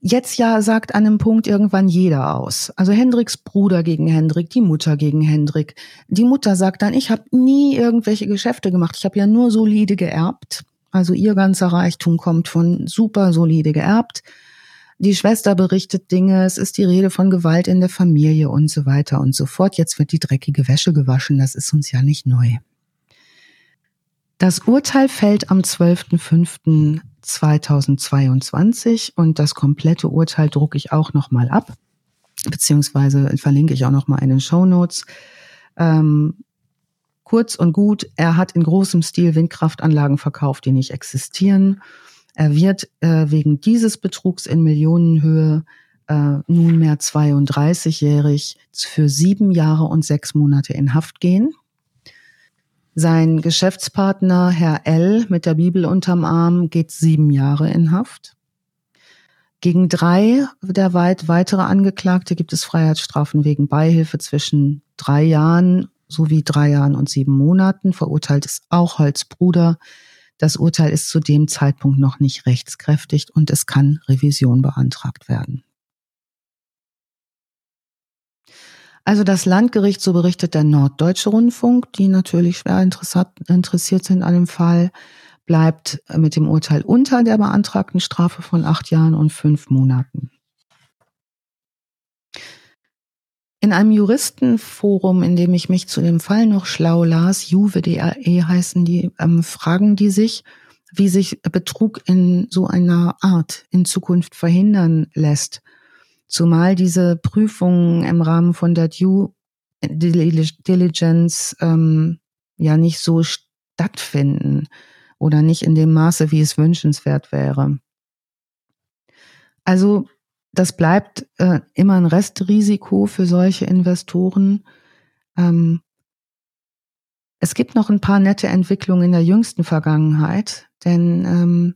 jetzt ja sagt an einem Punkt irgendwann jeder aus. Also Hendriks Bruder gegen Hendrik, die Mutter gegen Hendrik. Die Mutter sagt dann, ich habe nie irgendwelche Geschäfte gemacht, ich habe ja nur solide geerbt. Also ihr ganzer Reichtum kommt von super solide geerbt. Die Schwester berichtet Dinge, es ist die Rede von Gewalt in der Familie und so weiter und so fort. Jetzt wird die dreckige Wäsche gewaschen, das ist uns ja nicht neu. Das Urteil fällt am 12.05. 2022 und das komplette Urteil drucke ich auch nochmal ab, beziehungsweise verlinke ich auch nochmal in den Show Notes. Ähm, kurz und gut, er hat in großem Stil Windkraftanlagen verkauft, die nicht existieren. Er wird äh, wegen dieses Betrugs in Millionenhöhe äh, nunmehr 32-jährig für sieben Jahre und sechs Monate in Haft gehen. Sein Geschäftspartner, Herr L., mit der Bibel unterm Arm, geht sieben Jahre in Haft. Gegen drei der weit weitere Angeklagte gibt es Freiheitsstrafen wegen Beihilfe zwischen drei Jahren sowie drei Jahren und sieben Monaten. Verurteilt ist auch Holzbruder. Das Urteil ist zu dem Zeitpunkt noch nicht rechtskräftig und es kann Revision beantragt werden. Also das Landgericht, so berichtet der Norddeutsche Rundfunk, die natürlich schwer interessiert sind an dem Fall, bleibt mit dem Urteil unter der beantragten Strafe von acht Jahren und fünf Monaten. In einem Juristenforum, in dem ich mich zu dem Fall noch schlau las, JuWDRE heißen die, ähm, fragen die sich, wie sich Betrug in so einer Art in Zukunft verhindern lässt. Zumal diese Prüfungen im Rahmen von der Due Diligence ähm, ja nicht so stattfinden oder nicht in dem Maße, wie es wünschenswert wäre. Also das bleibt äh, immer ein Restrisiko für solche Investoren. Ähm, es gibt noch ein paar nette Entwicklungen in der jüngsten Vergangenheit, denn ähm,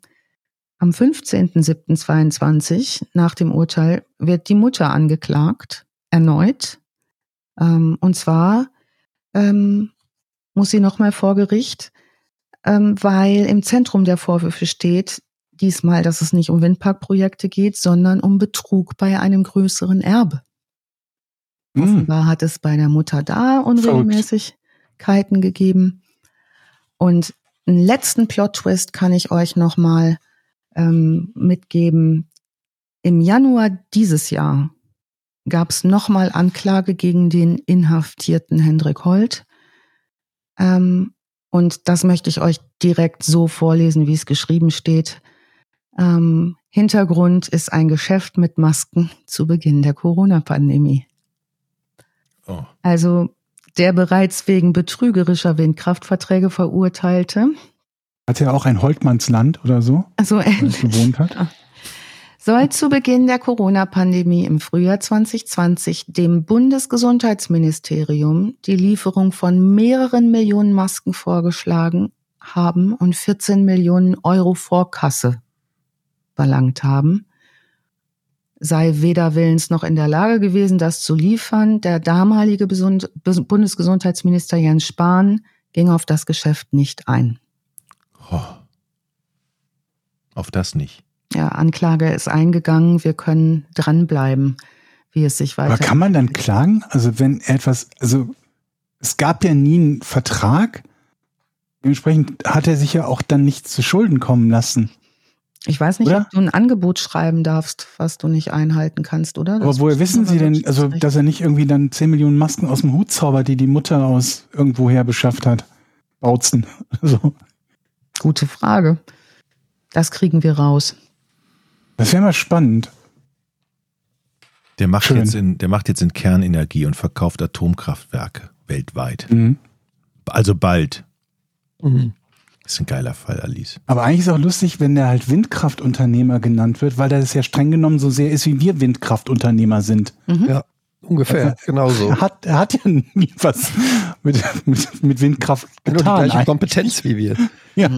am 15.07.22 nach dem Urteil wird die Mutter angeklagt, erneut. Ähm, und zwar ähm, muss sie nochmal vor Gericht, ähm, weil im Zentrum der Vorwürfe steht, diesmal, dass es nicht um Windparkprojekte geht, sondern um Betrug bei einem größeren Erbe. Mhm. Offenbar hat es bei der Mutter da Unregelmäßigkeiten gegeben. Und einen letzten Plot-Twist kann ich euch nochmal ähm, mitgeben. Im Januar dieses Jahr gab es nochmal Anklage gegen den inhaftierten Hendrik Holt. Ähm, und das möchte ich euch direkt so vorlesen, wie es geschrieben steht. Ähm, Hintergrund ist ein Geschäft mit Masken zu Beginn der Corona-Pandemie. Oh. Also der bereits wegen betrügerischer Windkraftverträge verurteilte
hat er auch ein Holtmannsland oder so? Wo er gewohnt hat?
soll zu Beginn der Corona-Pandemie im Frühjahr 2020 dem Bundesgesundheitsministerium die Lieferung von mehreren Millionen Masken vorgeschlagen haben und 14 Millionen Euro Vorkasse verlangt haben, sei weder willens noch in der Lage gewesen, das zu liefern. Der damalige Bundesgesundheitsminister Jens Spahn ging auf das Geschäft nicht ein.
Oh. Auf das nicht.
Ja, Anklage ist eingegangen. Wir können dranbleiben, wie es sich weiter.
Aber kann man dann klagen? Also wenn etwas, also es gab ja nie einen Vertrag. Dementsprechend hat er sich ja auch dann nichts zu Schulden kommen lassen.
Ich weiß nicht, oder? ob du ein Angebot schreiben darfst, was du nicht einhalten kannst, oder? Das
Aber woher wissen Sie denn, also, dass er nicht irgendwie dann 10 Millionen Masken aus dem Hut zaubert, die die Mutter aus irgendwoher beschafft hat? Bautzen. [LAUGHS] So.
Gute Frage. Das kriegen wir raus.
Das wäre mal spannend.
Der macht, jetzt in, der macht jetzt in Kernenergie und verkauft Atomkraftwerke weltweit.
Mhm.
Also bald. Mhm. Das ist ein geiler Fall, Alice.
Aber eigentlich ist es auch lustig, wenn der halt Windkraftunternehmer genannt wird, weil das ja streng genommen so sehr ist, wie wir Windkraftunternehmer sind.
Mhm. Ja, ungefähr, also, genauso.
Er hat, er hat ja nie was mit, mit, mit Windkraft
getan. Genau die gleiche Kompetenz wie wir.
Ja.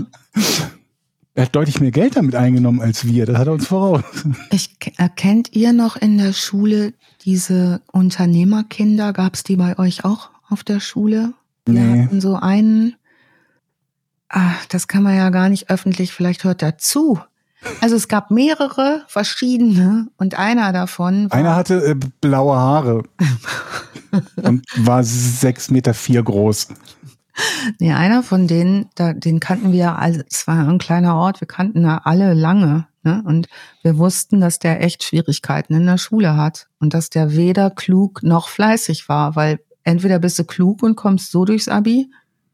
Er hat deutlich mehr Geld damit eingenommen als wir. Das hat er uns voraus.
Ich, erkennt ihr noch in der Schule diese Unternehmerkinder? Gab es die bei euch auch auf der Schule? Wir
Nee.
hatten so einen, ah, das kann man ja gar nicht öffentlich, vielleicht hört er zu. Also es gab mehrere verschiedene und einer davon
Einer hatte äh, blaue Haare [LAUGHS] und war sechs Meter vier groß.
nee, einer von denen, da, den kannten wir, also es war ein kleiner Ort, wir kannten da alle lange. Ne? Und wir wussten, dass der echt Schwierigkeiten in der Schule hat und dass der weder klug noch fleißig war, weil entweder bist du klug und kommst so durchs Abi,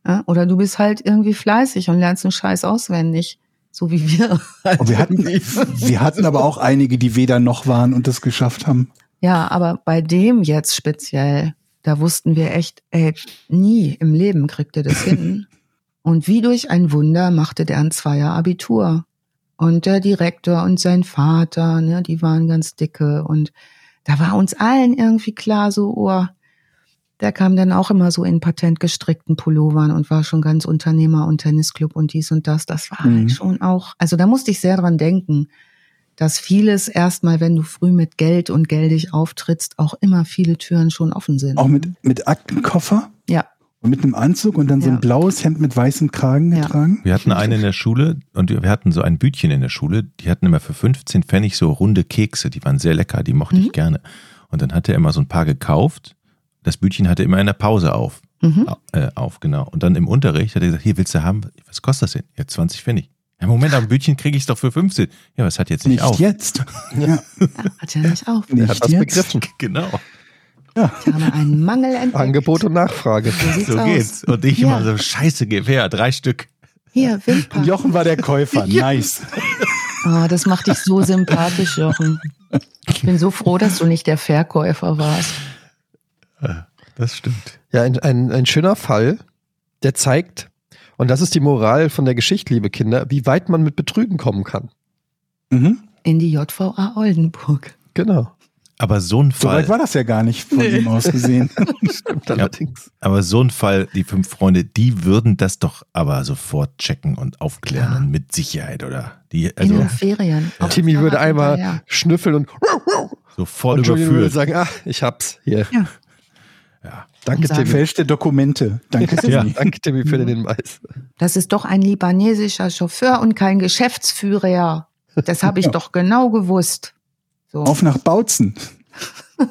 ja, oder du bist halt irgendwie fleißig und lernst einen Scheiß auswendig, so wie wir. [LAUGHS]
Und wir hatten, wir hatten aber auch einige, die weder noch waren und das geschafft haben.
Ja, aber bei dem jetzt speziell, da wussten wir echt, ey, nie im Leben kriegt er das [LAUGHS] hin. Und wie durch ein Wunder machte der ein Zweier Abitur. Und der Direktor und sein Vater, ne, die waren ganz dicke. Und da war uns allen irgendwie klar, so, oh, der kam dann auch immer so in patentgestrickten Pullovern und war schon ganz Unternehmer und Tennisclub und dies und das. Das war
Mhm.
halt schon auch, also da musste ich sehr dran denken, dass vieles erstmal, wenn du früh mit Geld und geldig auftrittst, auch immer viele Türen schon offen sind.
Auch mit, mit Aktenkoffer
Ja,
und mit einem Anzug und dann so
Ja.
ein blaues Hemd mit weißem Kragen
Ja.
getragen.
Wir hatten eine in der Schule und wir hatten so ein Bütchen in der Schule, die hatten immer für 15 Pfennig so runde Kekse, die waren sehr lecker, die mochte
Mhm.
ich gerne. Und dann hat er immer so ein paar gekauft. Das Bütchen hatte immer in der Pause auf.
Mhm.
Äh, auf, genau. Und dann im Unterricht hat er gesagt, hier willst du haben, was kostet das denn? Ja, 20 Pfennig. Ja, Moment, am Bütchen kriege ich es doch für 15. Ja, was hat jetzt nicht,
Nicht
auf?
jetzt. [LAUGHS] Ja,
hat ja nicht auf.
nicht
Er hat was
jetzt.
begriffen. [LAUGHS]
Genau.
Ich habe einen Mangel entdeckt.
Angebot und Nachfrage.
So
So
aus.
geht's. Und ich
Ja.
immer so, scheiße, gib her, drei Stück.
Hier, Wimper.
Jochen war der Käufer. [LAUGHS] Nice.
Oh, das macht dich so sympathisch, Jochen. Ich bin so froh, dass du nicht der Verkäufer warst.
Das stimmt.
Ja, ein, ein, ein schöner Fall, der zeigt, und das ist die Moral von der Geschichte, liebe Kinder, wie weit man mit Betrügen kommen kann.
Mhm.
In die JVA Oldenburg.
Genau.
Aber so ein
So
Fall,
weit war das ja gar nicht von ihm aus gesehen. [LAUGHS]
Stimmt allerdings.
aber so ein Fall, die fünf Freunde, die würden das doch aber sofort checken und aufklären
Klar.
mit Sicherheit, oder? Die,
In
also
den Ferien. Auf
Timmy würde einmal
hinterher.
schnüffeln und,
sofort
und Julian würde
überführt.
sagen, ah, ich hab's hier.
Ja.
Danke, Timmy.
Gefälschte Dokumente. Danke, [LAUGHS]
Ja.
Timmy.
Danke, Timmy, für den Hinweis.
Das ist doch ein libanesischer Chauffeur und kein Geschäftsführer. Das habe ich [LAUGHS]
Ja.
doch genau gewusst. So.
Auf nach Bautzen. [LAUGHS]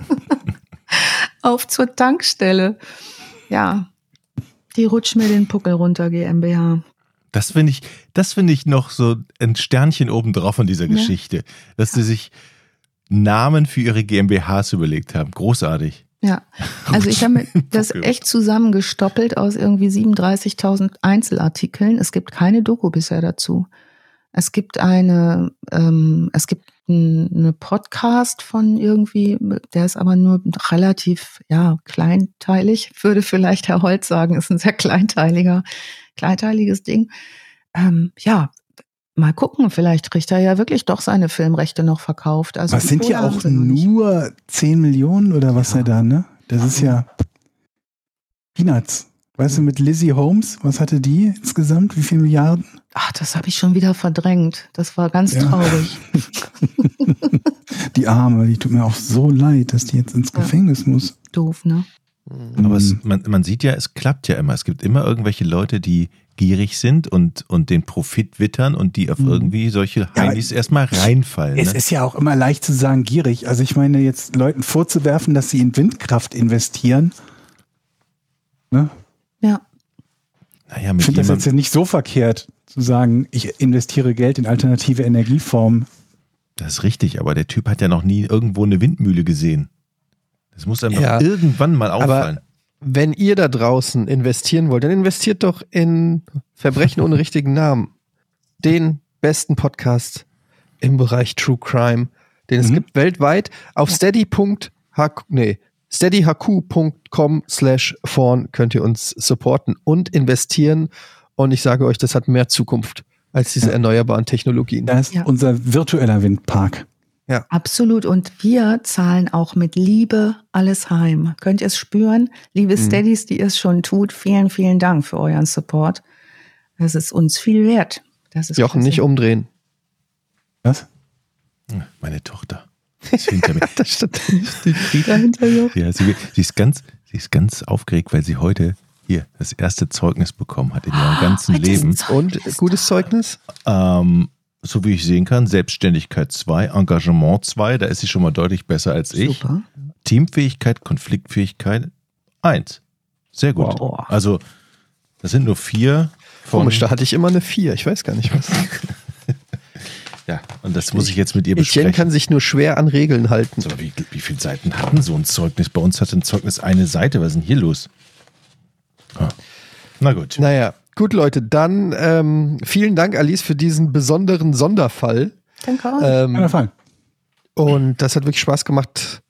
Auf zur Tankstelle. Ja. Die rutscht mir den Puckel runter, GmbH.
Das finde ich, das finde ich noch so ein Sternchen obendrauf von dieser
Ja.
Geschichte, dass sie sich Namen für ihre GmbHs überlegt haben. Großartig.
Ja, also ich habe [LAUGHS] das echt zusammengestoppelt aus irgendwie 37.000 Einzelartikeln. Es gibt keine Doku bisher dazu. Es gibt eine, ähm, es gibt ein- eine Podcast von irgendwie, der ist aber nur relativ, ja, kleinteilig, [LAUGHS] würde vielleicht Herr Holz sagen, ist ein sehr kleinteiliger, kleinteiliges Ding. Ähm, ja, mal gucken, vielleicht kriegt er ja wirklich doch seine Filmrechte noch verkauft. Also
Was sind ja auch
nicht.
nur 10 Millionen oder was er da, ne? Das ist ja Peanuts. Weißt du, mit Lizzie Holmes, was hatte die insgesamt? Wie viele Milliarden?
Ach, das habe ich schon wieder verdrängt. Das war ganz
Ja.
traurig. [LAUGHS]
Die Arme, die tut mir auch so leid, dass die jetzt ins
Ja.
Gefängnis muss.
Doof, ne?
Aber es, man, man sieht ja, es klappt ja immer. Es gibt immer irgendwelche Leute, die gierig sind und, und den Profit wittern und die auf
Mhm.
irgendwie solche
Ja,
Heinis erstmal reinfallen.
Es
Ne?
ist ja auch immer leicht zu sagen, gierig. Also ich meine, jetzt Leuten vorzuwerfen, dass sie in Windkraft investieren. Ne?
Ja.
Naja,
Ich finde das jetzt nicht so verkehrt, zu sagen, ich investiere Geld in alternative Energieformen.
das ist richtig, aber der Typ hat ja noch nie irgendwo eine Windmühle gesehen. Das muss einem
Ja,
doch irgendwann mal auffallen.
Wenn ihr da draußen investieren wollt, dann investiert doch in Verbrechen ohne richtigen Namen. Den besten Podcast im Bereich True Crime, den es
Mhm.
gibt weltweit auf steady.hq, nee, steadyhq.com slash vorn könnt ihr uns supporten und investieren. Und ich sage euch, das hat mehr Zukunft als diese
Ja.
erneuerbaren Technologien.
Da ist
Ja.
unser virtueller Windpark.
Absolut. Und wir zahlen auch mit Liebe alles heim. Könnt ihr es spüren? Liebe
Mhm.
Steadies, die es schon tut, vielen, vielen Dank für euren Support. Das ist uns viel wert. Das ist
Jochen, nicht umdrehen.
Was?
Meine Tochter. Ist hinter mir. [LAUGHS]
Das stimmt.
Frieda hinter Jochen.
Ja, sie, sie, ist ganz, sie ist ganz aufgeregt, weil sie heute hier das erste Zeugnis bekommen hat in ihrem ganzen
Heute ist
Leben.
Und gutes Zeugnis?
Ähm, so wie ich sehen kann, Selbstständigkeit 2, Engagement 2, da ist sie schon mal deutlich besser als ich.
Super.
Teamfähigkeit, Konfliktfähigkeit 1. Sehr gut.
Wow.
Also, das sind nur vier von.
Komisch, da hatte ich immer eine 4. Ich weiß gar nicht was. [LAUGHS]
Ja, und das muss ich jetzt mit ihr
Etienne
besprechen.
kann sich nur schwer an Regeln halten.
So, wie, wie viele Seiten hatten so ein Zeugnis? Bei uns hatte ein Zeugnis eine Seite. Was ist denn hier los? Ah. Na gut.
Naja, gut, Leute, dann ähm, vielen Dank, Alice, für diesen besonderen Sonderfall.
Danke
Ähm,
Fall.
und das hat wirklich Spaß gemacht.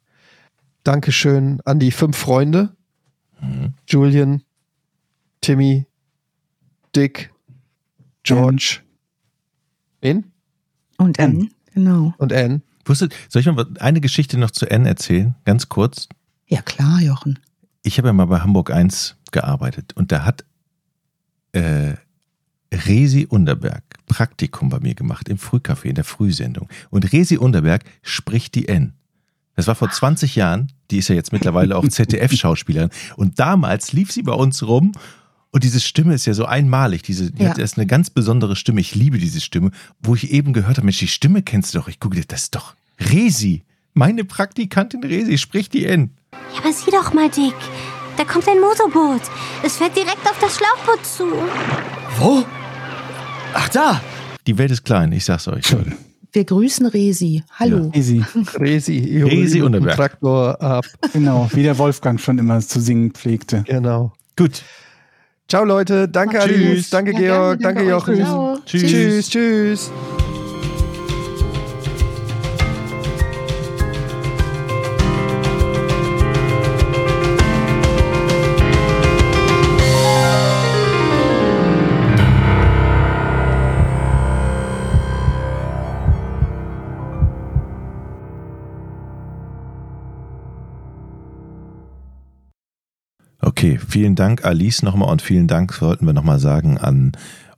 Dankeschön an die fünf Freunde. Julian, Timmy, Dick, George. Wen?
Und Anne, genau.
Und Anne.
Wusstet, soll ich mal eine Geschichte noch zu N erzählen? Ganz kurz.
Ja, klar, Jochen.
Ich habe ja mal bei Hamburg 1 gearbeitet und da hat äh, Resi Unterberg Praktikum bei mir gemacht im Frühcafé, in der Frühsendung. Und Resi Unterberg spricht die N. Das war vor 20 Jahren, die ist ja jetzt mittlerweile auch ZDF-Schauspielerin. Und damals lief sie bei uns rum und diese Stimme ist ja so einmalig. Diese, die
Ja.
hat erst eine ganz besondere Stimme. Ich liebe diese Stimme, wo ich eben gehört habe, Mensch, die Stimme kennst du doch. Ich gucke dir, das ist doch Resi. Meine Praktikantin Resi spricht die N.
Ja, aber sieh doch mal, Dick. Da kommt ein Motorboot. Es fährt direkt auf das Schlauchboot zu.
Wo? Ach da!
Die Welt ist klein, ich sag's euch.
Schön.
Wir grüßen Resi. Hallo.
Easy.
Resi,
Resi
dem
Unterberg.
Traktor ab.
Genau, wie der Wolfgang schon immer zu singen pflegte.
Genau.
Gut.
Ciao, Leute. Danke,
Tschüss.
Alice. Danke,
Ja,
Georg. Danke,
danke.
Jochen.
Ciao.
Tschüss.
Tschüss. Tschüss.
Okay, vielen Dank, Alice, nochmal und vielen Dank, sollten wir nochmal sagen, an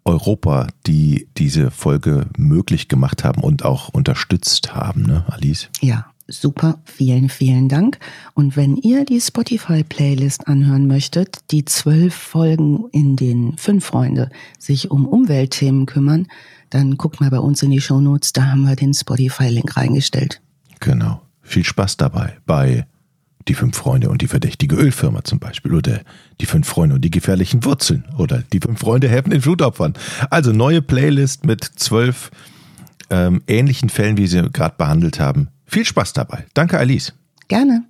Europa, die diese Folge möglich gemacht haben und auch unterstützt haben, ne, Alice?
Ja, super. Vielen, vielen Dank. Und wenn ihr die Spotify-Playlist anhören möchtet, die zwölf Folgen in den Fünf Freunde sich um Umweltthemen kümmern, dann guckt mal bei uns in die Shownotes, da haben wir den Spotify-Link reingestellt.
Genau. Viel Spaß dabei bei Die fünf Freunde und die verdächtige Ölfirma zum Beispiel oder Die fünf Freunde und die gefährlichen Wurzeln oder Die fünf Freunde helfen den Flutopfern. Also neue Playlist mit zwölf ähm, ähnlichen Fällen, wie sie gerade behandelt haben. Viel Spaß dabei. Danke, Alice.
Gerne.